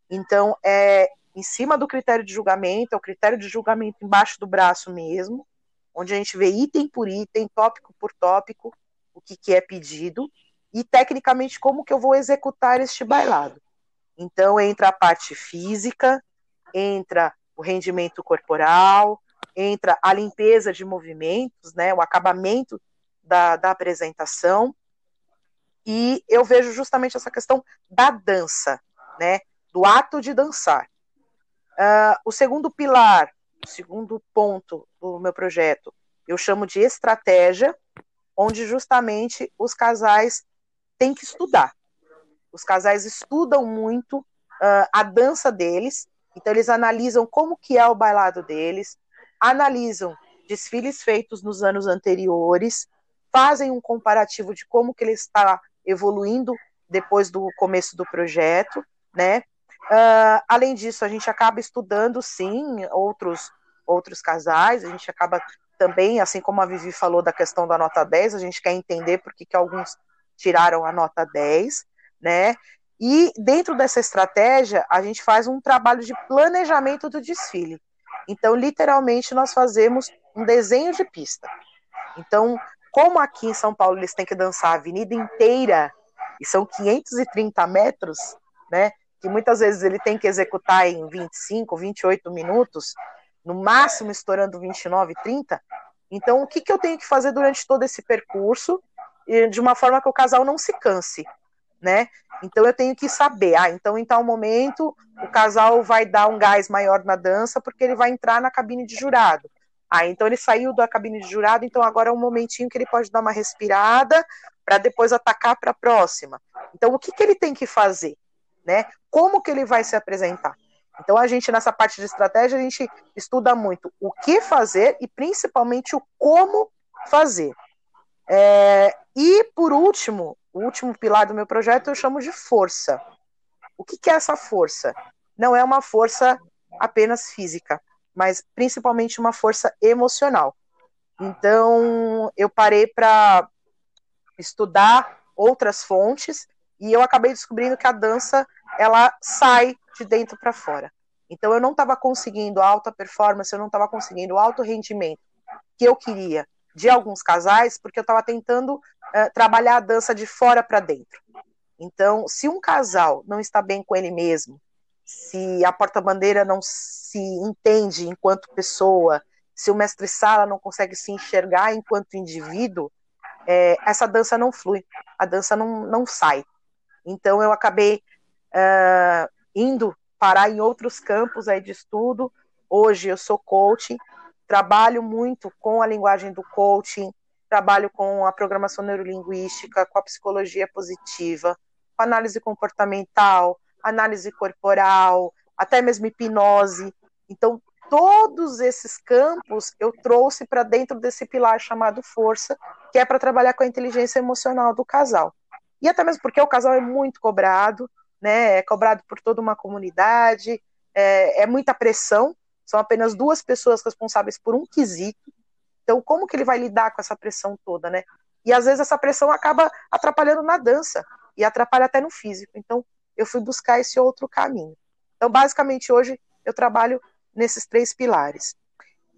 Então, é em cima do critério de julgamento, é o critério de julgamento embaixo do braço mesmo, onde a gente vê item por item, tópico por tópico, o que, que é pedido, e tecnicamente como que eu vou executar este bailado. Então entra a parte física, entra o rendimento corporal, entra a limpeza de movimentos, né, o acabamento da, da apresentação, e eu vejo justamente essa questão da dança, né, do ato de dançar. Uh, o segundo pilar, o segundo ponto do meu projeto, eu chamo de estratégia, onde justamente os casais têm que estudar. Os casais estudam muito uh, a dança deles, então eles analisam como que é o bailado deles, analisam desfiles feitos nos anos anteriores, fazem um comparativo de como que ele está evoluindo depois do começo do projeto, né? Uh, além disso, a gente acaba estudando, sim, outros, outros casais, a gente acaba também, assim como a Vivi falou da questão da nota 10, a gente quer entender por que, que alguns tiraram a nota 10, né? E dentro dessa estratégia, a gente faz um trabalho de planejamento do desfile. Então, literalmente, nós fazemos um desenho de pista. Então, como aqui em São Paulo eles têm que dançar a avenida inteira, e são 530 metros, né? Que muitas vezes ele tem que executar em 25, 28 minutos, no máximo estourando 29, 30. Então, o que, que eu tenho que fazer durante todo esse percurso, de uma forma que o casal não se canse, né? Então eu tenho que saber, ah, então em tal momento o casal vai dar um gás maior na dança porque ele vai entrar na cabine de jurado. Ah, então ele saiu da cabine de jurado, então agora é um momentinho que ele pode dar uma respirada para depois atacar para a próxima. Então o que, que ele tem que fazer, né? Como que ele vai se apresentar? Então a gente nessa parte de estratégia a gente estuda muito o que fazer e principalmente o como fazer. É, e por último, o último pilar do meu projeto eu chamo de força. O que, que é essa força? Não é uma força apenas física, mas principalmente uma força emocional. Então, eu parei para estudar outras fontes e eu acabei descobrindo que a dança ela sai de dentro para fora. Então, eu não estava conseguindo alta performance, eu não estava conseguindo alto rendimento que eu queria de alguns casais, porque eu estava tentando uh, trabalhar a dança de fora para dentro. Então, se um casal não está bem com ele mesmo, se a porta-bandeira não se entende enquanto pessoa, se o mestre-sala não consegue se enxergar enquanto indivíduo, é, essa dança não flui, a dança não, não sai. Então, eu acabei uh, indo parar em outros campos aí de estudo. Hoje eu sou coaching, trabalho muito com a linguagem do coaching, trabalho com a programação neurolinguística, com a psicologia positiva, com análise comportamental, análise corporal, até mesmo hipnose. Então, todos esses campos eu trouxe para dentro desse pilar chamado força, que é para trabalhar com a inteligência emocional do casal. E até mesmo porque o casal é muito cobrado, né? É cobrado por toda uma comunidade, é, é muita pressão. São apenas duas pessoas responsáveis por um quesito. Então, como que ele vai lidar com essa pressão toda, né? E às vezes essa pressão acaba atrapalhando na dança e atrapalha até no físico. Então, eu fui buscar esse outro caminho. Então, basicamente, hoje eu trabalho nesses três pilares.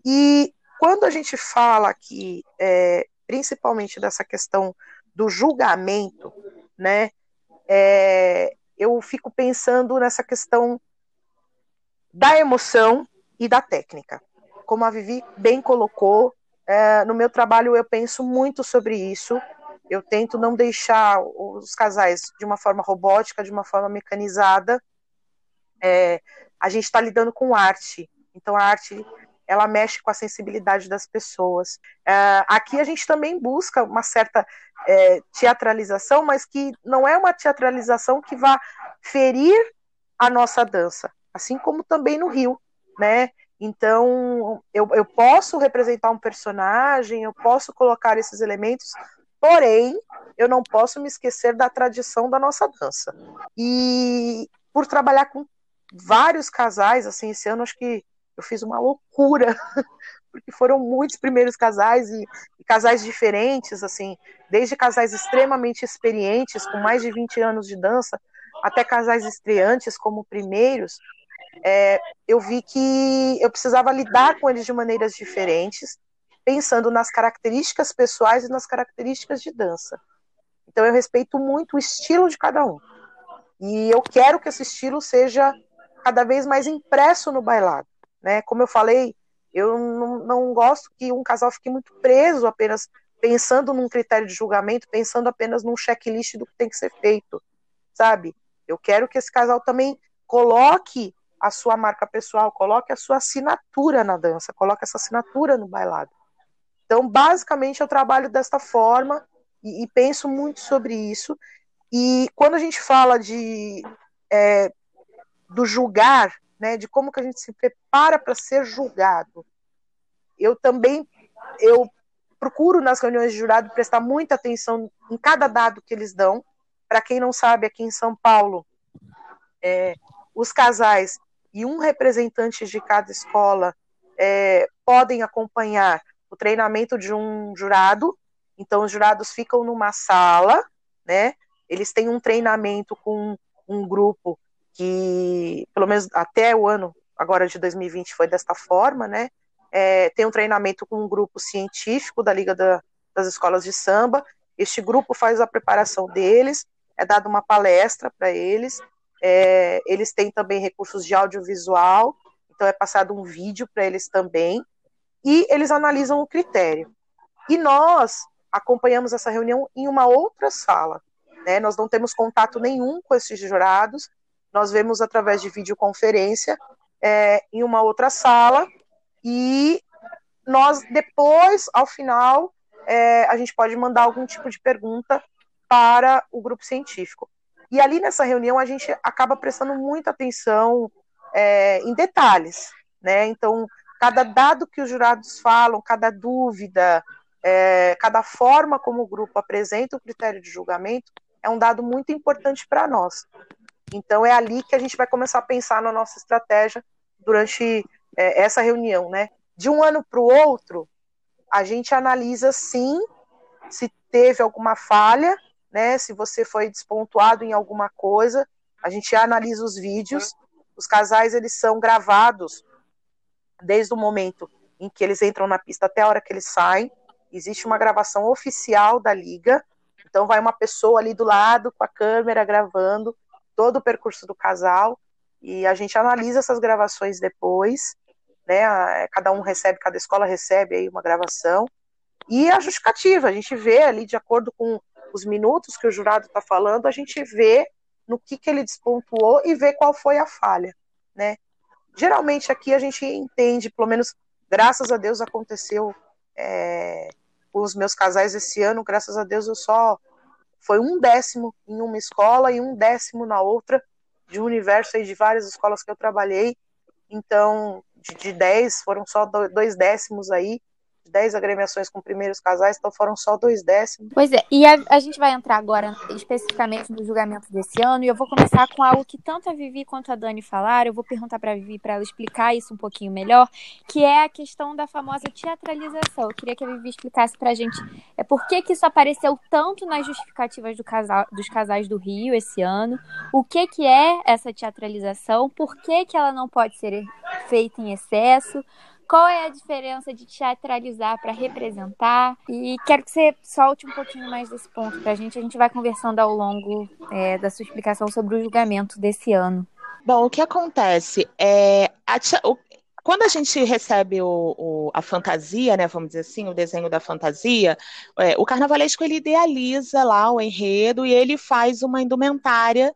E quando a gente fala aqui, é, principalmente dessa questão do julgamento, né, é, eu fico pensando nessa questão da emoção e da técnica. Como a Vivi bem colocou, é, no meu trabalho eu penso muito sobre isso. Eu tento não deixar os casais de uma forma robótica, de uma forma mecanizada. É, a gente está lidando com arte, então a arte ela mexe com a sensibilidade das pessoas. É, aqui a gente também busca uma certa é, teatralização, mas que não é uma teatralização que vá ferir a nossa dança, assim como também no Rio, né? Então, eu, eu posso representar um personagem, eu posso colocar esses elementos, porém, eu não posso me esquecer da tradição da nossa dança. E por trabalhar com vários casais, assim, esse ano acho que eu fiz uma loucura, porque foram muitos primeiros casais e, e, casais diferentes, assim, desde casais extremamente experientes, com mais de 20 anos de dança, até casais estreantes como primeiros, é, eu vi que eu precisava lidar com eles de maneiras diferentes, pensando nas características pessoais e nas características de dança. Então eu respeito muito o estilo de cada um. E eu quero que esse estilo seja cada vez mais impresso no bailado. Né? Como eu falei, eu não, não gosto que um casal fique muito preso apenas pensando num critério de julgamento, pensando apenas num checklist do que tem que ser feito, sabe? Eu quero que esse casal também coloque a sua marca pessoal, coloque a sua assinatura na dança, coloque essa assinatura no bailado. Então, basicamente, eu trabalho desta forma e, e penso muito sobre isso. E quando a gente fala de é, do julgar, né, de como que a gente se prepara para ser julgado, eu também eu procuro nas reuniões de jurado prestar muita atenção em cada dado que eles dão. Para quem não sabe, aqui em São Paulo, é, os casais e um representante de cada escola é, podem acompanhar o treinamento de um jurado. Então, os jurados ficam numa sala, né? Eles têm um treinamento com um grupo que, pelo menos até o ano agora de 2020, foi desta forma, né? É, tem um treinamento com um grupo científico da Liga da, das Escolas de Samba. Este grupo faz a preparação deles, é dada uma palestra para eles. É, eles têm também recursos de audiovisual, então é passado um vídeo para eles também. E eles analisam o critério. E nós acompanhamos essa reunião em uma outra sala. Né? Nós não temos contato nenhum com esses jurados, nós vemos através de videoconferência é, em uma outra sala e nós depois, ao final, é, a gente pode mandar algum tipo de pergunta para o grupo científico. E ali nessa reunião a gente acaba prestando muita atenção é, em detalhes, né? Então, cada dado que os jurados falam, cada dúvida, é, cada forma como o grupo apresenta o critério de julgamento é um dado muito importante para nós. Então é ali que a gente vai começar a pensar na nossa estratégia durante é, essa reunião, né? De um ano para o outro, a gente analisa sim se teve alguma falha, né? Se você foi despontuado em alguma coisa, a gente analisa os vídeos. Os casais eles são gravados desde o momento em que eles entram na pista até a hora que eles saem. Existe uma gravação oficial da liga. Então vai uma pessoa ali do lado com a câmera gravando todo o percurso do casal e a gente analisa essas gravações depois, né? Cada um recebe, cada escola recebe aí uma gravação e a justificativa, a gente vê ali de acordo com os minutos que o jurado está falando, a gente vê no que, que ele despontuou e vê qual foi a falha, né? Geralmente aqui a gente entende, pelo menos graças a Deus aconteceu é, com os meus casais esse ano, graças a Deus eu só foi um décimo em uma escola e um décimo na outra, de um universo aí de várias escolas que eu trabalhei. Então, de, de dez, foram só dois décimos aí, 10 agremiações com primeiros casais, então foram só dois décimos. Pois é, e a, a, gente vai entrar agora especificamente no julgamento desse ano, e eu vou começar com algo que tanto a Vivi quanto a Dani falaram. Eu vou perguntar para a Vivi para ela explicar isso um pouquinho melhor, que é a questão da famosa teatralização. Eu queria que a Vivi explicasse para a gente é, por que, que isso apareceu tanto nas justificativas do casal, dos casais do Rio esse ano, o que, que é essa teatralização, por que, que ela não pode ser feita em excesso. Qual é a diferença de teatralizar para representar? E quero que você solte um pouquinho mais desse ponto para a gente. A gente vai conversando ao longo é, da sua explicação sobre o julgamento desse ano. Bom, o que acontece é a, o, quando a gente recebe o, o, a fantasia, né, vamos dizer assim, o desenho da fantasia, é, o carnavalesco ele idealiza lá o enredo e ele faz uma indumentária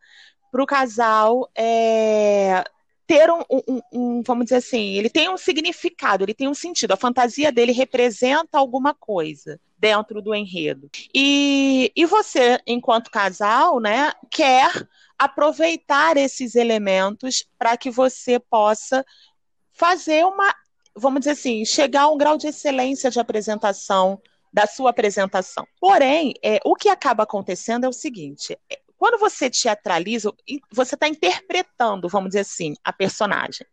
para o casal é, ter um, um, um, vamos dizer assim, ele tem um significado, ele tem um sentido. A fantasia dele representa alguma coisa dentro do enredo. E, e você, enquanto casal, né, quer aproveitar esses elementos para que você possa fazer uma, vamos dizer assim, chegar a um grau de excelência de apresentação da sua apresentação. Porém, é, o que acaba acontecendo é o seguinte: quando você teatraliza, você está interpretando, vamos dizer assim, a personagem.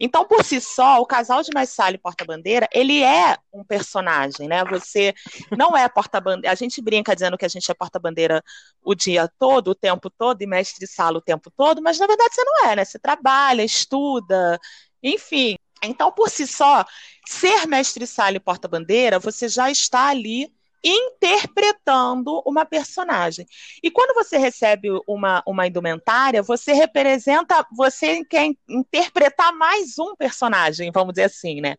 Então, por si só, o casal de Maisala e Porta-Bandeira, ele é um personagem, né? Você não é porta-bandeira. A gente brinca dizendo que a gente é porta-bandeira o dia todo, o tempo todo, e mestre-sala o tempo todo, mas na verdade você não é, né? Você trabalha, estuda, enfim. Então, por si só, ser mestre-sala e porta-bandeira, você já está ali interpretando uma personagem. E quando você recebe uma, uma indumentária, você representa, você quer interpretar mais um personagem, vamos dizer assim, né?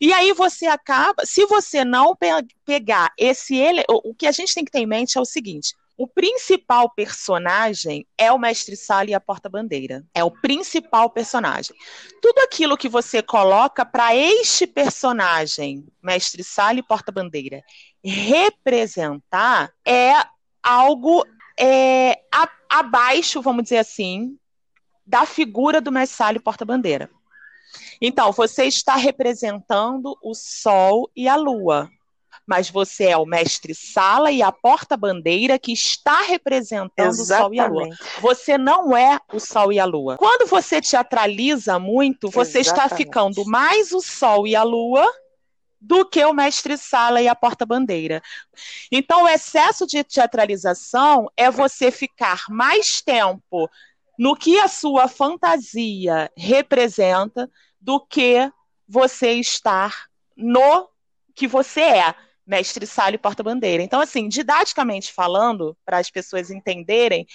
E aí você acaba, se você não pe pegar esse ele, o, que a gente tem que ter em mente é o seguinte: o principal personagem é o mestre Sala e a porta-bandeira. É o principal personagem. Tudo aquilo que você coloca para este personagem, mestre Sala e porta-bandeira, representar é algo é, a, abaixo, vamos dizer assim, da figura do mestre Sala e porta-bandeira. Então, você está representando o sol e a lua mas você é o mestre-sala e a porta-bandeira que está representando Exatamente. o Sol e a Lua. Você não é o Sol e a Lua. Quando você teatraliza muito, você Exatamente. está ficando mais o Sol e a Lua do que o mestre-sala e a porta-bandeira. Então, o excesso de teatralização é você ficar mais tempo no que a sua fantasia representa do que você estar no que você é, mestre-sala e porta-bandeira. Então, assim, didaticamente falando, para as pessoas entenderem,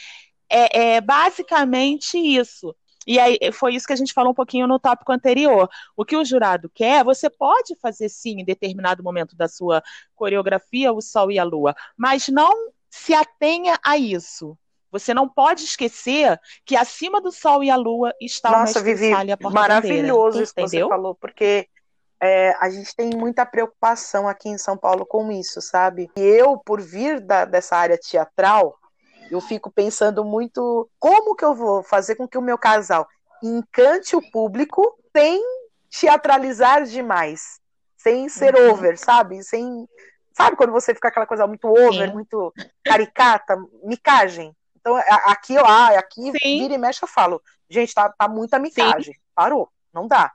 é, é basicamente isso. E aí foi isso que a gente falou um pouquinho no tópico anterior. O que o jurado quer, você pode fazer sim em determinado momento da sua coreografia o sol e a lua, mas não se atenha a isso. Você não pode esquecer que acima do sol e a lua está Nossa, o Vivi, e a maravilhoso isso que você falou, porque é, a gente tem muita preocupação aqui em São Paulo com isso, sabe? E eu, por vir da, dessa área teatral, eu fico pensando muito como que eu vou fazer com que o meu casal encante o público sem teatralizar demais, sem ser uhum. over, sabe? Sem sabe quando você fica aquela coisa muito over, Sim. muito caricata, micagem. Então aqui eu, ah, aqui Sim. vira e mexe eu falo, gente, tá, tá muita micagem, Sim. parou, não dá.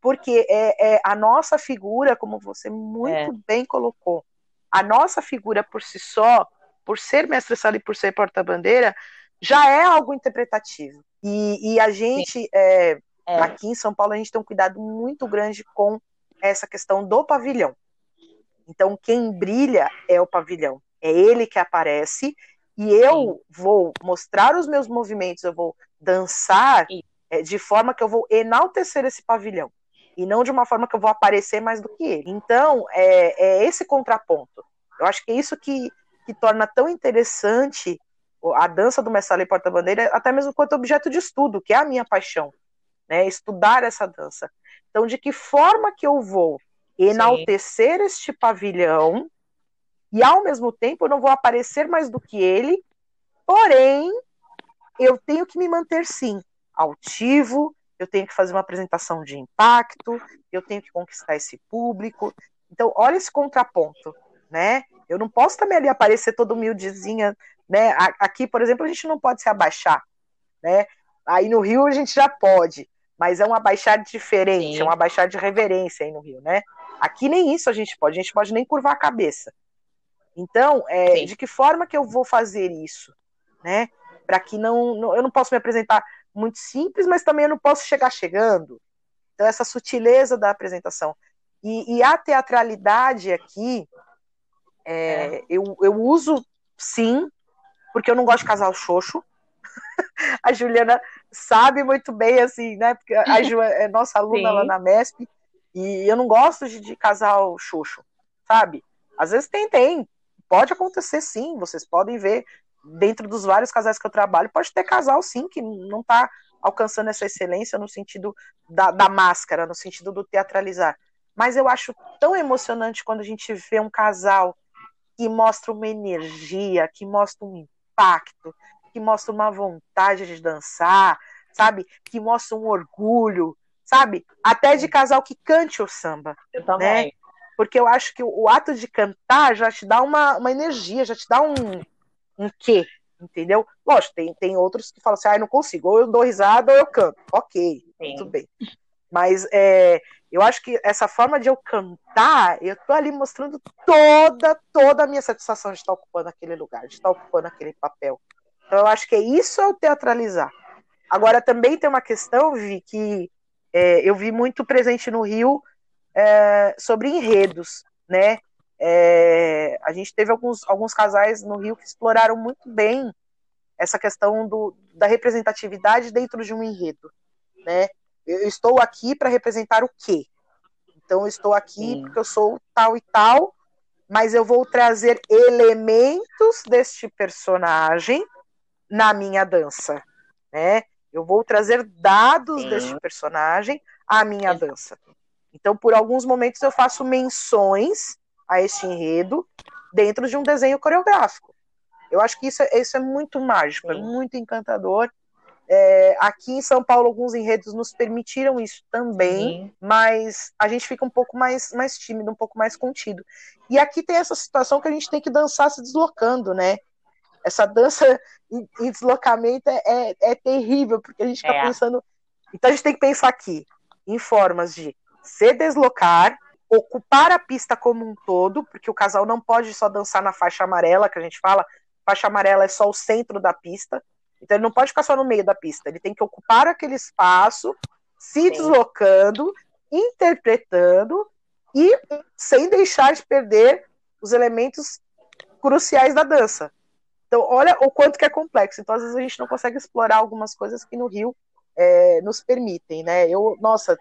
Porque é, é, a nossa figura, como você muito é. bem colocou, a nossa figura por si só, por ser mestre-sala e por ser porta-bandeira, já é algo interpretativo. E, e a gente, é, é. aqui em São Paulo, a gente tem um cuidado muito grande com essa questão do pavilhão. Então, quem brilha é o pavilhão. É ele que aparece e eu vou mostrar os meus movimentos, eu vou dançar é, de forma que eu vou enaltecer esse pavilhão e não de uma forma que eu vou aparecer mais do que ele. Então, é, é esse contraponto. Eu acho que é isso que que torna tão interessante a dança do Messala e Porta-Bandeira, até mesmo quanto objeto de estudo, que é a minha paixão, né? Estudar essa dança. Então, de que forma que eu vou enaltecer Sim. este pavilhão e ao mesmo tempo eu não vou aparecer mais do que ele, porém eu tenho que me manter sim altivo, eu tenho que fazer uma apresentação de impacto, eu tenho que conquistar esse público. Então, olha esse contraponto, né? Eu não posso também ali aparecer toda humildezinha, né? Aqui, por exemplo, a gente não pode se abaixar, né? Aí no Rio a gente já pode, mas é um abaixar diferente, Sim. é um abaixar de reverência aí no Rio, né? Aqui nem isso a gente pode, a gente pode nem curvar a cabeça. Então, é, de que forma que eu vou fazer isso, né? Para que não, não, eu não posso me apresentar muito simples, mas também eu não posso chegar chegando. Então, essa sutileza da apresentação. E, e a teatralidade aqui, é, é. Eu, eu uso sim, porque eu não gosto de casal xoxo. a Juliana sabe muito bem, assim, né? Porque a Ju é nossa aluna lá na MESP, e eu não gosto de, de casal xoxo, sabe? Às vezes tem, tem. Pode acontecer sim, vocês podem ver dentro dos vários casais que eu trabalho, pode ter casal sim que não tá alcançando essa excelência no sentido da, da máscara, no sentido do teatralizar. Mas eu acho tão emocionante quando a gente vê um casal que mostra uma energia, que mostra um impacto, que mostra uma vontade de dançar, sabe? Que mostra um orgulho, sabe? Até de casal que cante o samba. Eu também. Né? Porque eu acho que o, ato de cantar já te dá uma, uma energia, já te dá um, um quê, entendeu? Lógico, tem, tem outros que falam assim, ah, eu não consigo, ou eu dou risada ou eu canto. Ok, Sim. tudo bem. Mas é, eu acho que essa forma de eu cantar, eu tô ali mostrando toda, toda a minha satisfação de estar ocupando aquele lugar, de estar ocupando aquele papel. Então eu acho que é isso é o teatralizar. Agora também tem uma questão, Vi, que é, eu vi muito presente no Rio é, sobre enredos, né? É, a gente teve alguns, alguns casais no Rio que exploraram muito bem essa questão do, da representatividade dentro de um enredo, né? Eu estou aqui para representar o quê? Então, eu estou aqui Sim. porque eu sou tal e tal, mas eu vou trazer elementos deste personagem na minha dança, né? Eu vou trazer dados Sim. deste personagem à minha Sim. dança. Então, por alguns momentos, eu faço menções a este enredo dentro de um desenho coreográfico. Eu acho que isso é, isso é muito mágico, é muito encantador é, aqui em São Paulo, alguns enredos nos permitiram isso também, Sim. mas a gente fica um pouco mais, mais tímido, um pouco mais contido. E aqui tem essa situação que a gente tem que dançar se deslocando, né? Essa dança em, em deslocamento é, é, é, terrível, porque a gente fica é. pensando. Então a gente tem que pensar aqui em formas de se deslocar ocupar a pista como um todo, porque o casal não pode só dançar na faixa amarela, que a gente fala, faixa amarela é só o centro da pista, então ele não pode ficar só no meio da pista, ele tem que ocupar aquele espaço, se Sim. deslocando, interpretando e sem deixar de perder os elementos cruciais da dança. Então, olha o quanto que é complexo. Então, às vezes a gente não consegue explorar algumas coisas que no Rio é, nos permitem, né? Eu, nossa,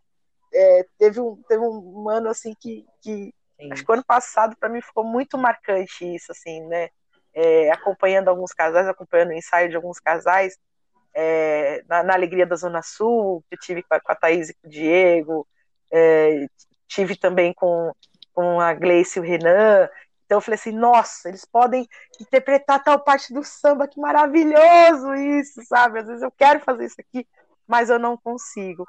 é, teve, um, teve um ano assim que, que acho que o ano passado para mim ficou muito marcante isso, assim, né? É, acompanhando alguns casais, acompanhando o ensaio de alguns casais, é, na, na, Alegria da Zona Sul, que eu tive com a, com a Thaís e com o Diego, é, tive também com, com a Gleice e o Renan. Então eu falei assim, nossa, eles podem interpretar tal parte do samba, que maravilhoso isso, sabe? Às vezes eu quero fazer isso aqui, mas eu não consigo.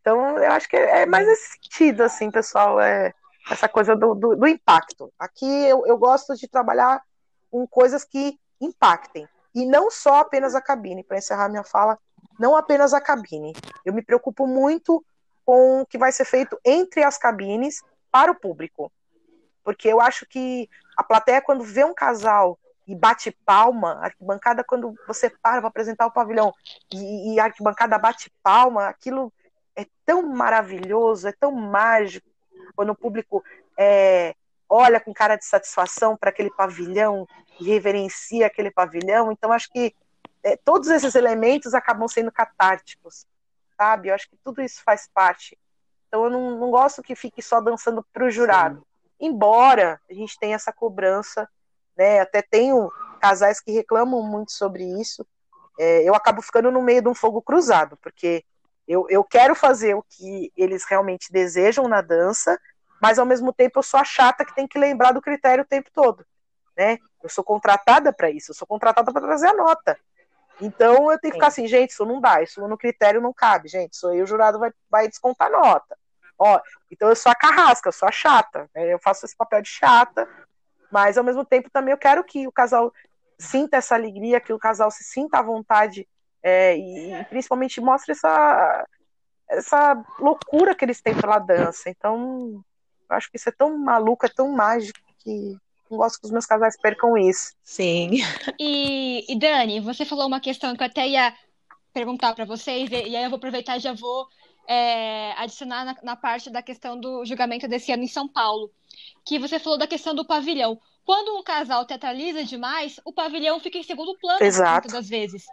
Então, eu acho que é mais nesse sentido, assim, pessoal, é essa coisa do, do, do impacto. Aqui eu, eu gosto de trabalhar com coisas que impactem. E não só apenas a cabine, para encerrar minha fala, não apenas a cabine. Eu me preocupo muito com o que vai ser feito entre as cabines para o público. Porque eu acho que a plateia, quando vê um casal e bate palma, a arquibancada, quando você para para apresentar o pavilhão e, e a arquibancada bate palma, aquilo é tão maravilhoso, é tão mágico, quando o público é, olha com cara de satisfação para aquele pavilhão reverencia aquele pavilhão. Então, acho que é, todos esses elementos acabam sendo catárticos, sabe? Eu acho que tudo isso faz parte. Então, eu não, não gosto que fique só dançando para o jurado. Sim. Embora a gente tenha essa cobrança, né? Até tenho casais que reclamam muito sobre isso. É, eu acabo ficando no meio de um fogo cruzado, porque eu, eu quero fazer o que eles realmente desejam na dança, mas ao mesmo tempo eu sou a chata que tem que lembrar do critério o tempo todo. Né? Eu sou contratada para isso, eu sou contratada para trazer a nota. Então eu tenho que ficar assim, gente, isso não dá, isso no critério não cabe, gente. Sou eu, o jurado vai, vai descontar nota. Ó, então eu sou a carrasca, eu sou a chata. Né? Eu faço esse papel de chata, mas ao mesmo tempo também eu quero que o casal sinta essa alegria, que o casal se sinta à vontade é, e, e, principalmente mostra essa, essa loucura que eles têm pela dança. Então, eu acho que isso é tão maluco, é tão mágico que não gosto que os meus casais percam isso. Sim. E, e Dani, você falou uma questão que eu até ia perguntar para vocês, e, e, aí eu vou aproveitar e já vou é, adicionar na, na, parte da questão do julgamento desse ano em São Paulo, que você falou da questão do pavilhão. Quando um casal teatraliza demais, o pavilhão fica em segundo plano Exato. muitas das vezes.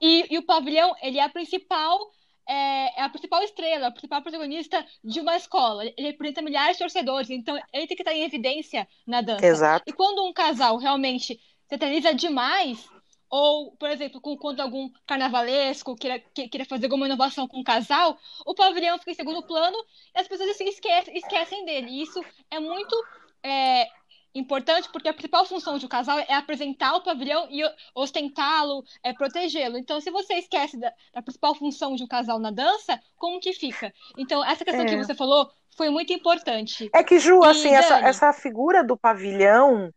E, e o pavilhão, ele é a principal é, é, a principal estrela, a principal protagonista de uma escola. Ele representa milhares de torcedores, então ele tem que estar em evidência na dança. Exato. E quando um casal realmente se demais, ou, por exemplo, com, quando algum carnavalesco queira, queira fazer alguma inovação com o casal, o pavilhão fica em segundo plano e as pessoas se esquecem, esquecem dele. E isso é muito é, importante porque a principal função de um casal é apresentar o pavilhão e ostentá-lo, é protegê-lo. Então, se você esquece da, da, principal função de um casal na dança, como que fica? Então, essa questão é. que você falou foi muito importante. É que, Ju, e, assim, Dani... essa, essa figura do pavilhão,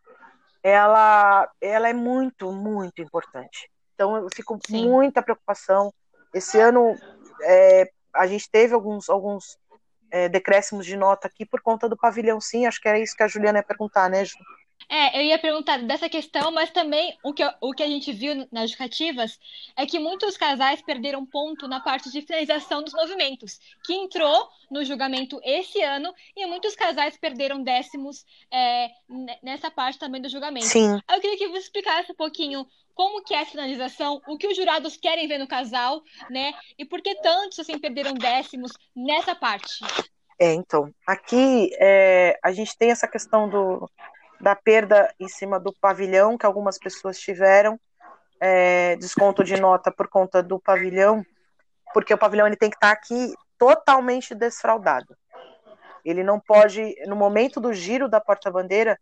ela, ela é muito, muito importante. Então, eu fico com muita preocupação. Esse ano, é, a gente teve alguns, alguns é, decréscimos de nota aqui por conta do pavilhão, sim. Acho que era isso que a Juliana ia perguntar, né, Ju? É, eu ia perguntar dessa questão, mas também o que, o que a gente viu nas educativas é que muitos casais perderam ponto na parte de finalização dos movimentos, que entrou no julgamento esse ano, e muitos casais perderam décimos é, nessa parte também do julgamento. Sim. Eu queria que você explicasse um pouquinho como que é a finalização, o que os jurados querem ver no casal, né? E por que tantos assim perderam décimos nessa parte? É, então, aqui é, a gente tem essa questão do, da perda em cima do pavilhão que algumas pessoas tiveram, é, desconto de nota por conta do pavilhão, porque o pavilhão ele tem que estar aqui totalmente desfraldado. Ele não pode, no momento do giro da porta-bandeira,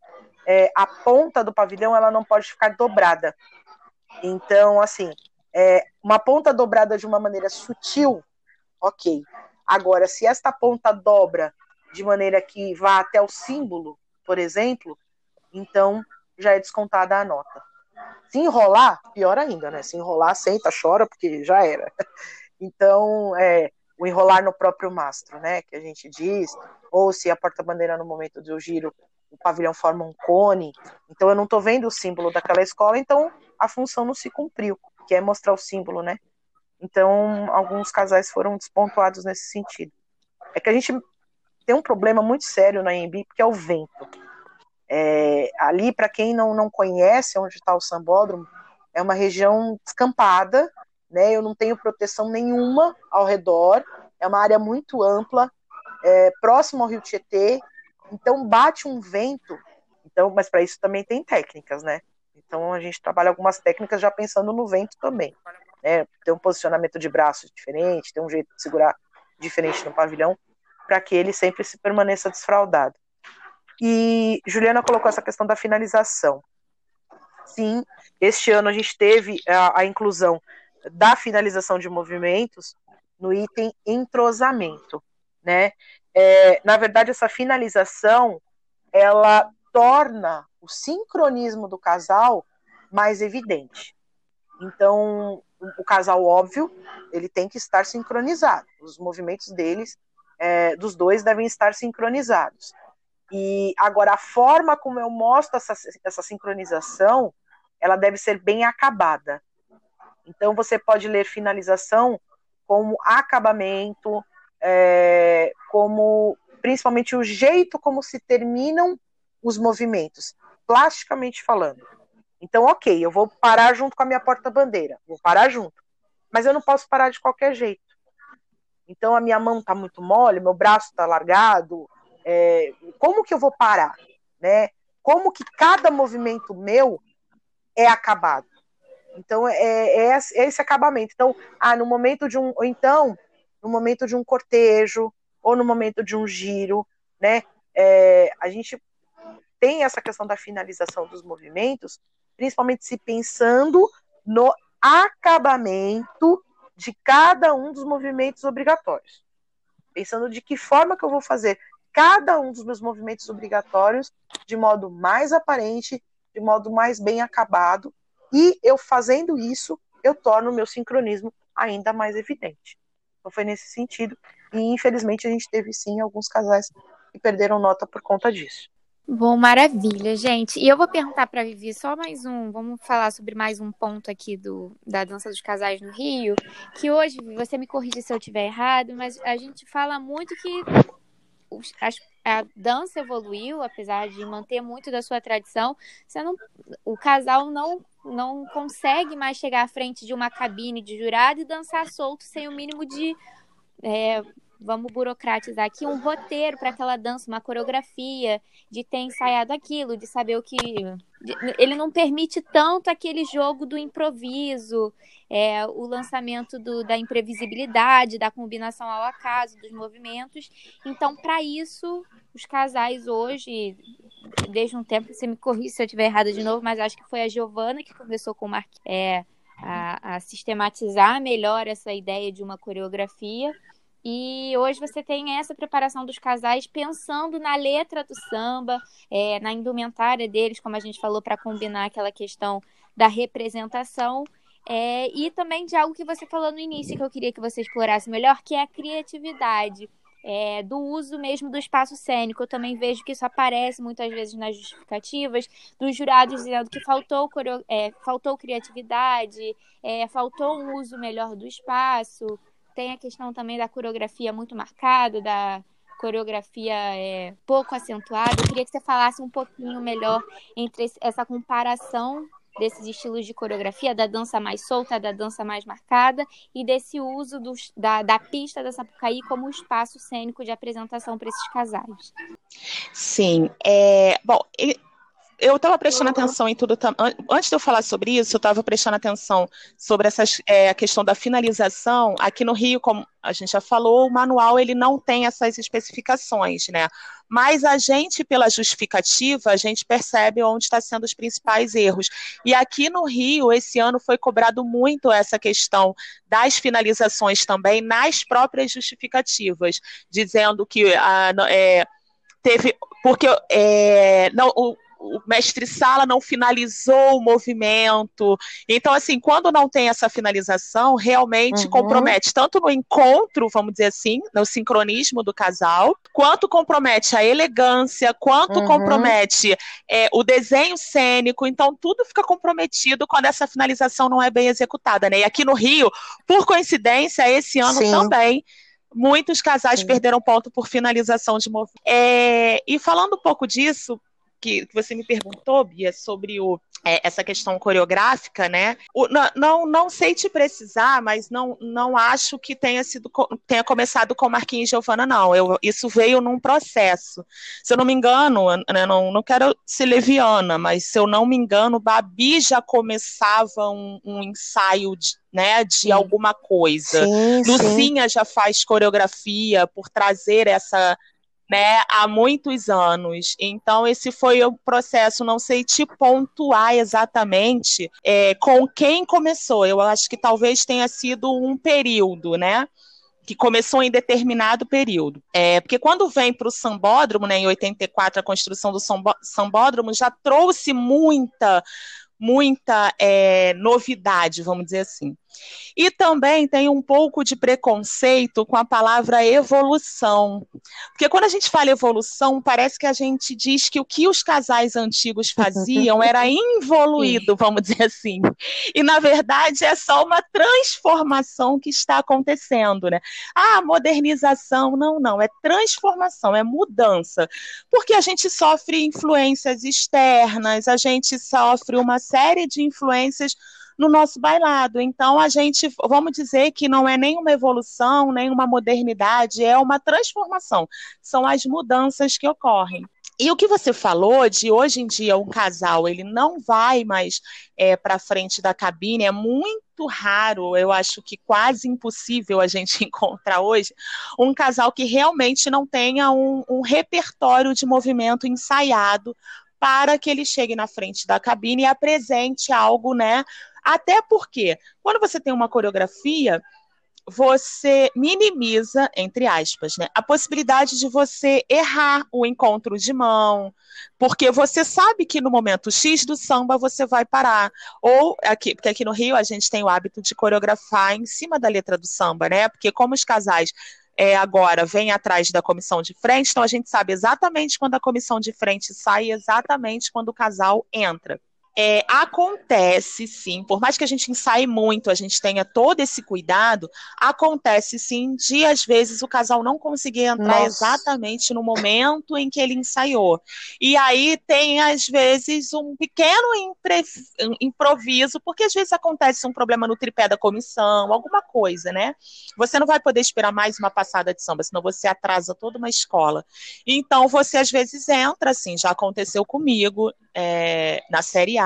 é, a ponta do pavilhão ela não pode ficar dobrada. Então, assim, é, uma ponta dobrada de uma maneira sutil, ok. Agora, se esta ponta dobra de maneira que vá até o símbolo, por exemplo, então já é descontada a nota. Se enrolar, pior ainda, né? Se enrolar, senta, chora, porque já era. Então, é, o enrolar no próprio mastro, né, que a gente diz, ou se a porta-bandeira no momento do giro, o pavilhão forma um cone, então eu não estou vendo o símbolo daquela escola, então a função não se cumpriu, que é mostrar o símbolo, né? Então, alguns casais foram despontuados nesse sentido. É que a gente tem um problema muito sério na EMB, que é o vento. É, ali, para quem não, não conhece onde está o sambódromo, é uma região descampada, né? Eu não tenho proteção nenhuma ao redor, é uma área muito ampla, é, próximo ao Rio Tietê, então bate um vento. Então, mas para isso também tem técnicas, né? Então a gente trabalha algumas técnicas já pensando no vento também. Né? Tem um posicionamento de braços diferente, tem um jeito de segurar diferente no pavilhão, para que ele sempre se permaneça desfraldado. E Juliana colocou essa questão da finalização. Sim, este ano a gente teve a, a inclusão da finalização de movimentos no item entrosamento, né? É, na verdade, essa finalização ela torna o sincronismo do casal mais evidente. Então, o casal óbvio ele tem que estar sincronizado. Os movimentos deles, é, dos dois, devem estar sincronizados. E agora a forma como eu mostro essa, essa sincronização, ela deve ser bem acabada. Então você pode ler finalização como acabamento, é, como principalmente o jeito como se terminam os movimentos, plasticamente falando. Então, ok, eu vou parar junto com a minha porta-bandeira, vou parar junto, mas eu não posso parar de qualquer jeito. Então, a minha mão está muito mole, meu braço está largado, é, como que eu vou parar, né? Como que cada movimento meu é acabado? Então, é, é, é esse acabamento. Então, ah, no momento de um, ou então, no momento de um cortejo, ou no momento de um giro, né? É, a gente tem essa questão da finalização dos movimentos, principalmente se pensando no acabamento de cada um dos movimentos obrigatórios. Pensando de que forma que eu vou fazer cada um dos meus movimentos obrigatórios de modo mais aparente, de modo mais bem acabado, e eu fazendo isso, eu torno o meu sincronismo ainda mais evidente. Então foi nesse sentido, e infelizmente a gente teve sim alguns casais que perderam nota por conta disso. Bom, maravilha, gente. E eu vou perguntar para Vivi só mais um, vamos falar sobre mais um ponto aqui do, da dança dos casais no Rio, que hoje, você me corrige se eu estiver errado, mas a gente fala muito que a dança evoluiu, apesar de manter muito da sua tradição, você não, o casal não, não consegue mais chegar à frente de uma cabine de jurado e dançar solto sem o mínimo de é, vamos burocratizar aqui, um roteiro para aquela dança, uma coreografia, de ter ensaiado aquilo, de saber o que. Ele não permite tanto aquele jogo do improviso, é, o lançamento do, da imprevisibilidade, da combinação ao acaso, dos movimentos. Então, para isso, os casais hoje, desde um tempo, você me corrija se eu estiver errada de novo, mas acho que foi a Giovana que conversou com o. É, a, a, sistematizar melhor essa ideia de uma coreografia e hoje você tem essa preparação dos casais pensando na letra do samba, é, na indumentária deles, como a gente falou, para combinar aquela questão da representação. É, e também de algo que você falou no início, que eu queria que você explorasse melhor, que é a criatividade. É, do uso mesmo do espaço cênico. Eu também vejo que isso aparece muitas vezes nas justificativas dos jurados dizendo que faltou, é, faltou criatividade, é, faltou um uso melhor do espaço. Tem a questão também da coreografia muito marcada, da coreografia é, pouco acentuada. Eu queria que você falasse um pouquinho melhor entre essa comparação desses estilos de coreografia, da dança mais solta, da dança mais marcada e desse uso do, da, da pista da Sapucaí como espaço cênico de apresentação para esses casais. Sim, é, bom, eu estava prestando atenção em tudo. Antes de eu falar sobre isso, eu estava prestando atenção sobre essas, é, a questão da finalização. Aqui no Rio, como a gente já falou, o manual ele não tem essas especificações, né? Mas a gente, pela justificativa, a gente percebe onde estão sendo os principais erros. E aqui no Rio, esse ano foi cobrado muito essa questão das finalizações também nas próprias justificativas, dizendo que a, é, teve porque é, não, o, o mestre Sala não finalizou o movimento. Então, assim, quando não tem essa finalização, realmente uhum. compromete tanto no encontro, vamos dizer assim, no sincronismo do casal, quanto compromete a elegância, quanto uhum. compromete é, o desenho cênico. Então, tudo fica comprometido quando essa finalização não é bem executada, né? E aqui no Rio, por coincidência, esse ano Sim. também muitos casais Sim. perderam ponto por finalização de movimento. É, e falando um pouco disso, que, que você me perguntou, Bia, sobre o, é, essa questão coreográfica, né? O, não, não, não sei te precisar, mas não, não acho que tenha sido tenha começado com Marquinhos e Giovana, não. Eu, isso veio num processo. Se eu não me engano, né, não, não quero ser leviana, mas se eu não me engano, Babi já começava um, um ensaio de, né, de sim. alguma coisa. Sim, Lucinha sim. já faz coreografia por trazer essa né, há muitos anos. Então, esse foi o processo, não sei te pontuar exatamente é, com quem começou. Eu acho que talvez tenha sido um período, né? que começou em determinado período. É, porque quando vem para o sambódromo, né, em 84, a construção do sambódromo já trouxe muita, muita é, novidade, vamos dizer assim. E também tem um pouco de preconceito com a palavra evolução. Porque quando a gente fala evolução, parece que a gente diz que o que os casais antigos faziam era involuído, vamos dizer assim. E na verdade é só uma transformação que está acontecendo, né? Ah, modernização, não, não, é transformação, é mudança. Porque a gente sofre influências externas, a gente sofre uma série de influências no nosso bailado. Então, a gente, vamos dizer que não é nem uma evolução, nem uma modernidade, é uma transformação. São as mudanças que ocorrem. E o que você falou de hoje em dia um casal ele não vai mais é, para frente da cabine é muito raro, eu acho que quase impossível a gente encontrar hoje um casal que realmente não tenha um, um repertório de movimento ensaiado para que ele chegue na frente da cabine e apresente algo, né, até porque, quando você tem uma coreografia, você minimiza, entre aspas, né, a possibilidade de você errar o encontro de mão, porque você sabe que no momento X do samba você vai parar. Ou aqui, porque aqui no Rio a gente tem o hábito de coreografar em cima da letra do samba, né? Porque como os casais é, agora vêm atrás da comissão de frente, então a gente sabe exatamente quando a comissão de frente sai, exatamente quando o casal entra. É, acontece sim, por mais que a gente ensaie muito, a gente tenha todo esse cuidado, acontece sim de às vezes o casal não conseguir entrar Nossa. exatamente no momento em que ele ensaiou. E aí tem às vezes um pequeno impre... improviso, porque às vezes acontece um problema no tripé da comissão, alguma coisa, né? Você não vai poder esperar mais uma passada de samba, senão você atrasa toda uma escola. Então você às vezes entra, assim, já aconteceu comigo é, na série A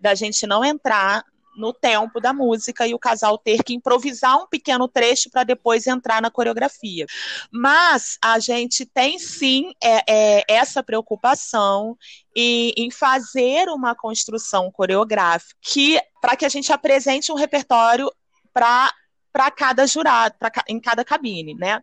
da gente não entrar no tempo da música e o casal ter que improvisar um pequeno trecho para depois entrar na coreografia. Mas a gente tem sim é, é, essa preocupação em, em, fazer uma construção coreográfica para que a gente apresente um repertório para cada jurado, pra, em cada cabine, né?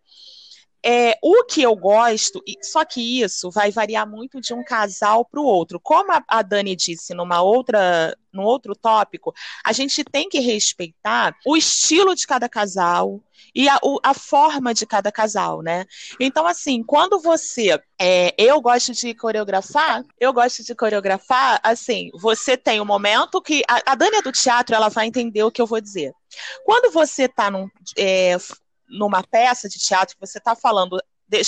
É, o que eu gosto, só que isso vai variar muito de um casal para o outro. Como a, a, Dani disse numa outra, num outro tópico, a gente tem que respeitar o estilo de cada casal e a, o, a forma de cada casal, né? Então, assim, quando você. É, eu gosto de coreografar, eu gosto de coreografar, assim, você tem um momento que. A, a Dani é do teatro, ela vai entender o que eu vou dizer. Quando você está num. É, numa peça de teatro que você está falando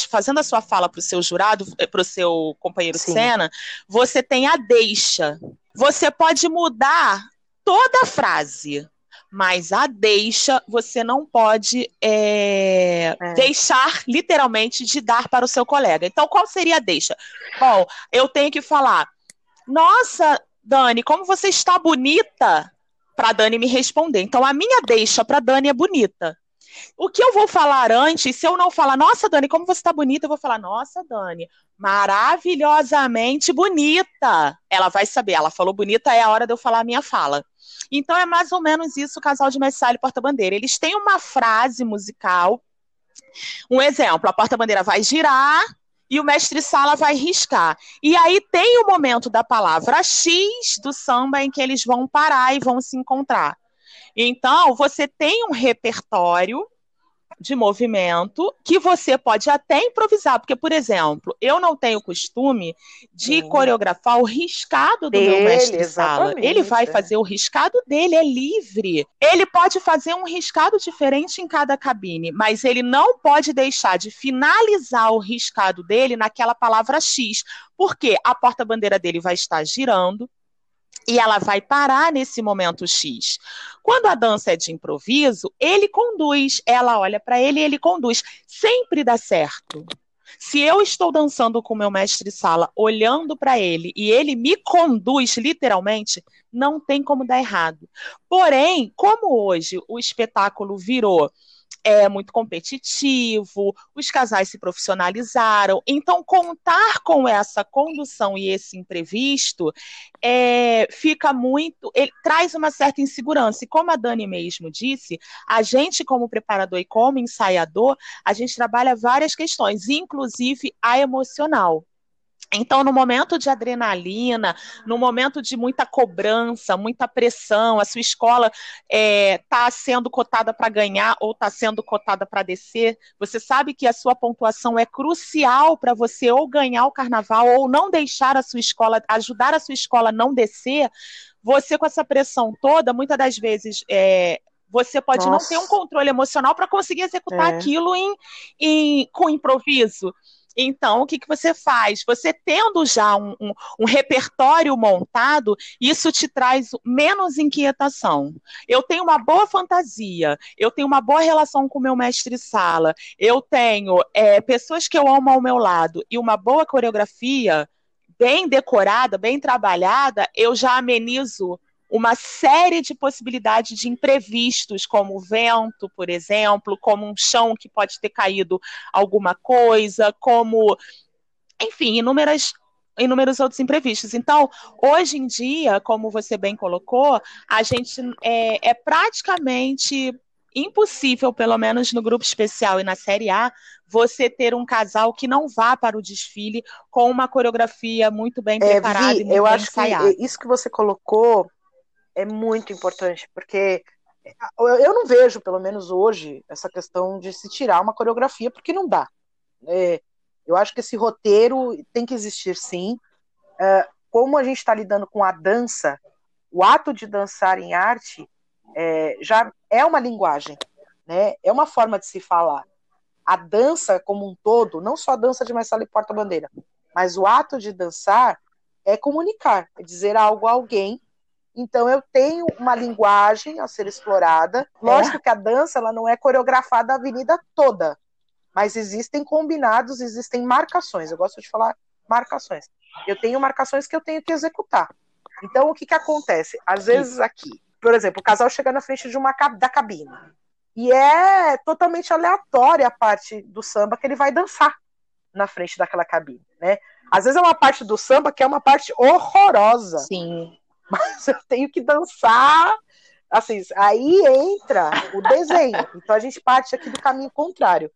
fazendo a sua fala para o seu jurado, eh, para o seu companheiro Sim. cena, você tem a deixa. Você pode mudar toda a frase, mas a deixa você não pode é, é. deixar literalmente de dar para o seu colega. Então, qual seria a deixa? Bom, eu tenho que falar: Nossa, Dani, como você está bonita! Para Dani me responder. Então, a minha deixa para Dani é bonita. O que eu vou falar antes, se eu não falar, nossa, Dani, como você está bonita, eu vou falar, nossa, Dani, maravilhosamente bonita. Ela vai saber, ela falou bonita, é a hora de eu falar a minha fala. Então é mais ou menos isso o casal de Messiah e Porta-Bandeira. Eles têm uma frase musical. Um exemplo, a porta-bandeira vai girar e o mestre Sala vai riscar. E aí tem o momento da palavra X do samba em que eles vão parar e vão se encontrar. Então, você tem um repertório de movimento que você pode até improvisar, porque, por exemplo, eu não tenho costume de Sim. coreografar o riscado do dele, meu mestre sala. Ele vai fazer o riscado dele, é livre. Ele pode fazer um riscado diferente em cada cabine, mas ele não pode deixar de finalizar o riscado dele naquela palavra X, porque a porta-bandeira dele vai estar girando, e ela vai parar nesse momento X. Quando a dança é de improviso, ele conduz, ela olha para ele e ele conduz. Sempre dá certo. Se eu estou dançando com meu mestre sala, olhando para ele e ele me conduz literalmente, não tem como dar errado. Porém, como hoje o espetáculo virou é muito competitivo, os casais se profissionalizaram. Então, contar com essa condução e esse imprevisto é, fica muito. Ele traz uma certa insegurança. E como a Dani mesmo disse, a gente, como preparador e como ensaiador, a gente trabalha várias questões, inclusive a emocional. Então, no momento de adrenalina, no momento de muita cobrança, muita pressão, a sua escola está é, tá sendo cotada para ganhar ou está sendo cotada para descer, você sabe que a sua pontuação é crucial para você ou ganhar o carnaval ou não deixar a sua escola, ajudar a sua escola a não descer. Você, com essa pressão toda, muitas das vezes. É, você pode Nossa. não ter um controle emocional para conseguir executar é. aquilo em, em, com improviso. Então, o que, que você faz? Você tendo já um, um, um, repertório montado, isso te traz menos inquietação. Eu tenho uma boa fantasia, eu tenho uma boa relação com o meu mestre-sala, eu tenho é, pessoas que eu amo ao meu lado e uma boa coreografia, bem decorada, bem trabalhada, eu já amenizo uma série de possibilidades de imprevistos, como vento, por exemplo, como um chão que pode ter caído alguma coisa, como, enfim, inúmeras inúmeros outros imprevistos. Então, hoje em dia, como você bem colocou, a gente é, é praticamente impossível, pelo menos no grupo especial e na série A, você ter um casal que não vá para o desfile com uma coreografia muito bem é, preparada Vi, e muito eu bem acho ensaiada. que isso que você colocou é muito importante, porque eu não vejo, pelo menos hoje, essa questão de se tirar uma coreografia, porque não dá. É, eu acho que esse roteiro tem que existir sim. É, como a gente está lidando com a dança, o ato de dançar em arte é, já é uma linguagem, né? é uma forma de se falar. A dança como um todo, não só a dança de Marcelo e Porta-Bandeira, mas o ato de dançar é comunicar, é dizer algo a alguém então eu tenho uma linguagem a ser explorada. Lógico é. que a dança ela não é coreografada a avenida toda, mas existem combinados, existem marcações. Eu gosto de falar marcações. Eu tenho marcações que eu tenho que executar. Então o que que acontece? Às vezes aqui, por exemplo, o casal chega na frente de uma da cabine e é totalmente aleatória a parte do samba que ele vai dançar na frente daquela cabine, né? Às vezes é uma parte do samba que é uma parte horrorosa. Sim mas eu tenho que dançar. Assim, aí entra o desenho. Então a gente parte aqui do caminho contrário.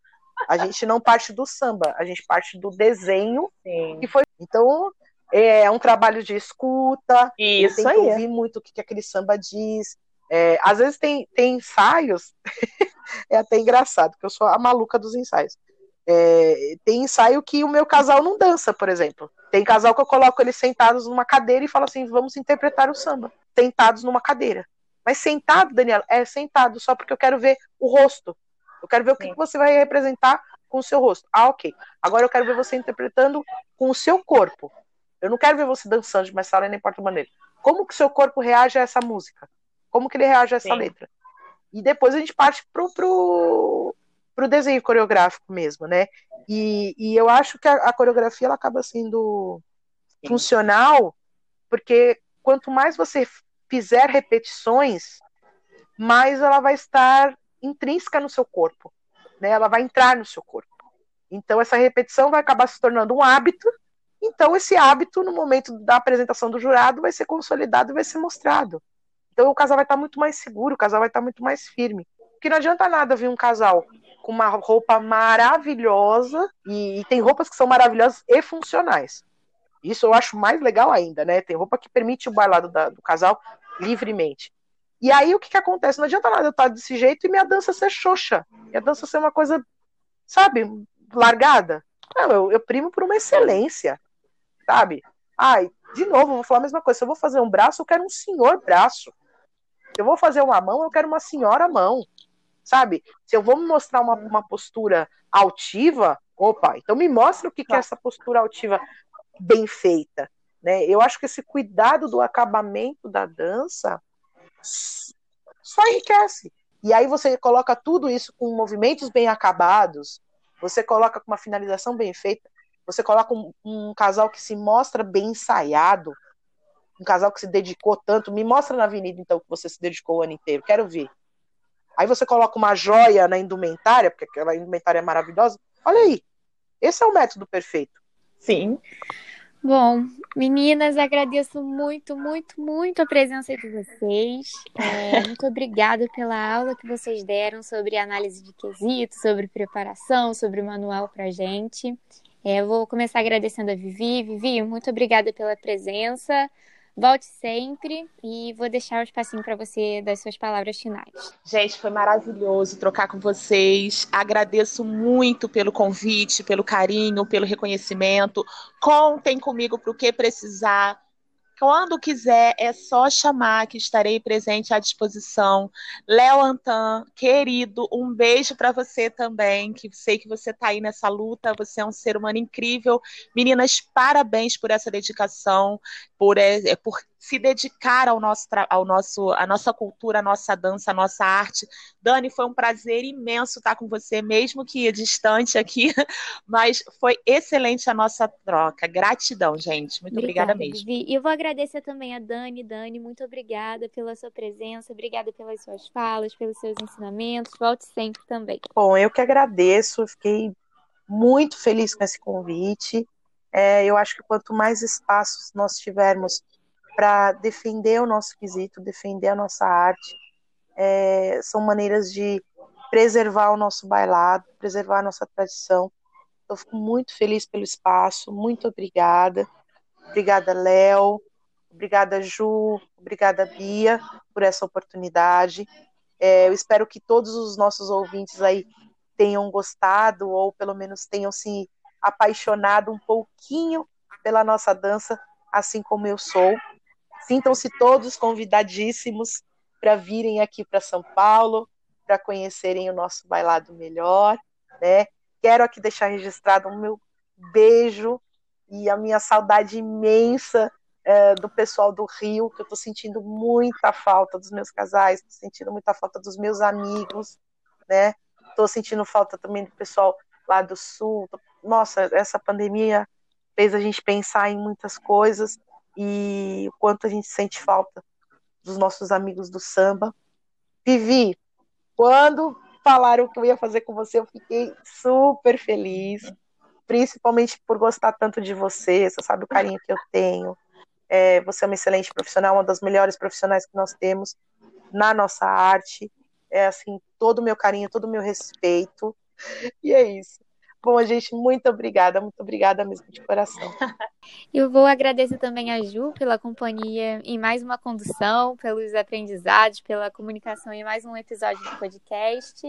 A gente não parte do samba, a gente parte do desenho Sim. que foi. Então é um trabalho de escuta. Isso eu tenho que ouvir muito o que, que aquele samba diz. É, às vezes tem, tem ensaios, é até engraçado, porque eu sou a maluca dos ensaios. É, tem ensaio que o meu casal não dança, por exemplo. Tem casal que eu coloco eles sentados numa cadeira e falo assim: vamos interpretar o samba. Sentados numa cadeira. Mas sentado, Daniela, é sentado só porque eu quero ver o rosto. Eu quero ver o que, que você vai representar com o seu rosto. Ah, ok. Agora eu quero ver você interpretando com o seu corpo. Eu não quero ver você dançando de mais sala nem porta-maneira. Como que o seu corpo reage a essa música? Como que ele reage a essa Sim. letra? E depois a gente parte pro, pro, para o desenho coreográfico mesmo, né? E, e eu acho que a, a coreografia ela acaba sendo funcional, porque quanto mais você fizer repetições, mais ela vai estar intrínseca no seu corpo, né? Ela vai entrar no seu corpo. Então essa repetição vai acabar se tornando um hábito. Então esse hábito no momento da apresentação do jurado vai ser consolidado e vai ser mostrado. Então o casal vai estar muito mais seguro, o casal vai estar muito mais firme. Porque não adianta nada vir um casal com uma roupa maravilhosa, e, e, tem roupas que são maravilhosas e funcionais. Isso eu acho mais legal ainda, né? Tem roupa que permite o bailado da, do casal livremente. E aí o que, que acontece? Não adianta nada eu estar desse jeito e minha dança ser xoxa. Minha dança ser uma coisa, sabe, largada. Não, eu, eu primo por uma excelência, sabe? Ai, de novo, vou falar a mesma coisa. Se eu vou fazer um braço, eu quero um senhor braço. Se eu vou fazer uma mão, eu quero uma senhora mão. Sabe? Se eu vou me mostrar uma, uma postura altiva, opa, então me mostra o que, que é essa postura altiva bem feita. Né? Eu acho que esse cuidado do acabamento da dança só enriquece. E aí você coloca tudo isso com movimentos bem acabados, você coloca com uma finalização bem feita, você coloca um, um, casal que se mostra bem ensaiado, um casal que se dedicou tanto. Me mostra na avenida, então, que você se dedicou o ano inteiro. Quero ver. Aí você coloca uma joia na indumentária, porque aquela indumentária é maravilhosa. Olha aí. Esse é o método perfeito. Sim. Bom, meninas, agradeço muito, muito, muito a presença de vocês. É, muito obrigada pela aula que vocês deram sobre análise de quesitos, sobre preparação, sobre manual para gente. É, eu vou começar agradecendo a Vivi. Vivi, muito obrigada pela presença. Volte sempre e vou deixar o espacinho para você das suas palavras finais. Gente, foi maravilhoso trocar com vocês. Agradeço muito pelo convite, pelo carinho, pelo reconhecimento. Contem comigo para o que precisar. Quando quiser, é só chamar que estarei presente à disposição. Léo Antan, querido, um beijo para você também, que sei que você está aí nessa luta, você é um ser humano incrível. Meninas, parabéns por essa dedicação, por, é, por se dedicar ao nosso, ao nosso, à nossa cultura, à nossa dança, à nossa arte. Dani, foi um prazer imenso estar com você, mesmo que distante aqui, mas foi excelente a nossa troca. Gratidão, gente. Muito obrigada, obrigada mesmo. E eu vou agradecer também a Dani. Dani, muito obrigada pela sua presença, obrigada pelas suas falas, pelos seus ensinamentos. Volte sempre também. Bom, eu que agradeço, fiquei muito feliz com esse convite. É, eu acho que quanto mais espaços nós tivermos para defender o nosso quesito, defender a nossa arte. É, são maneiras de preservar o nosso bailado, preservar a nossa tradição. Eu fico muito feliz pelo espaço, muito obrigada. Obrigada, Léo. Obrigada, Ju. Obrigada, Bia, por essa oportunidade. É, eu espero que todos os nossos ouvintes aí tenham gostado, ou pelo menos tenham se apaixonado um pouquinho pela nossa dança, assim como eu sou. Sintam-se todos convidadíssimos para virem aqui para São Paulo, para conhecerem o nosso bailado melhor, né? Quero aqui deixar registrado o meu beijo e a minha saudade imensa é, do pessoal do Rio, que eu estou sentindo muita falta dos meus casais, estou sentindo muita falta dos meus amigos, né? Estou sentindo falta também do pessoal lá do Sul. Nossa, essa pandemia fez a gente pensar em muitas coisas e o quanto a gente sente falta dos nossos amigos do samba. Vivi, quando falaram que eu ia fazer com você, eu fiquei super feliz, principalmente por gostar tanto de você, você sabe o carinho que eu tenho. É, você é uma excelente profissional, uma das melhores profissionais que nós temos na nossa arte. É assim, todo o meu carinho, todo o meu respeito. E é isso. Bom, gente, muito obrigada, muito obrigada mesmo de coração. Eu vou agradecer também a Ju pela companhia em mais uma condução, pelos aprendizados, pela comunicação em mais um episódio do podcast.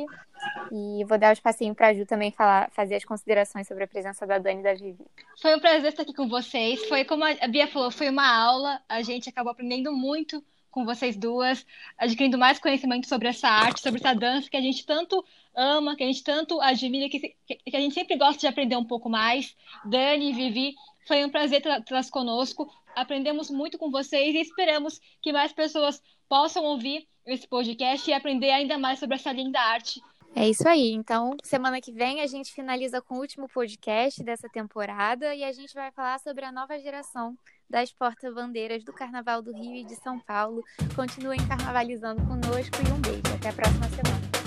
E vou dar o um espacinho para a Ju também falar, fazer as considerações sobre a presença da Dani e da Vivi. Foi um prazer estar aqui com vocês. Foi como a Bia falou, foi uma aula. A gente acabou aprendendo muito com vocês duas, adquirindo mais conhecimento sobre essa arte, sobre essa dança que a gente tanto ama, que a gente tanto admira, que, que a gente sempre gosta de aprender um pouco mais. Dani, Vivi, foi um prazer tê-las conosco. Aprendemos muito com vocês e esperamos que mais pessoas possam ouvir esse podcast e aprender ainda mais sobre essa linda arte. É isso aí. Então, semana que vem a gente finaliza com o último podcast dessa temporada e a gente vai falar sobre a nova geração das porta-bandeiras do Carnaval do Rio e de São Paulo. Continuem carnavalizando conosco e um beijo. Até a próxima semana.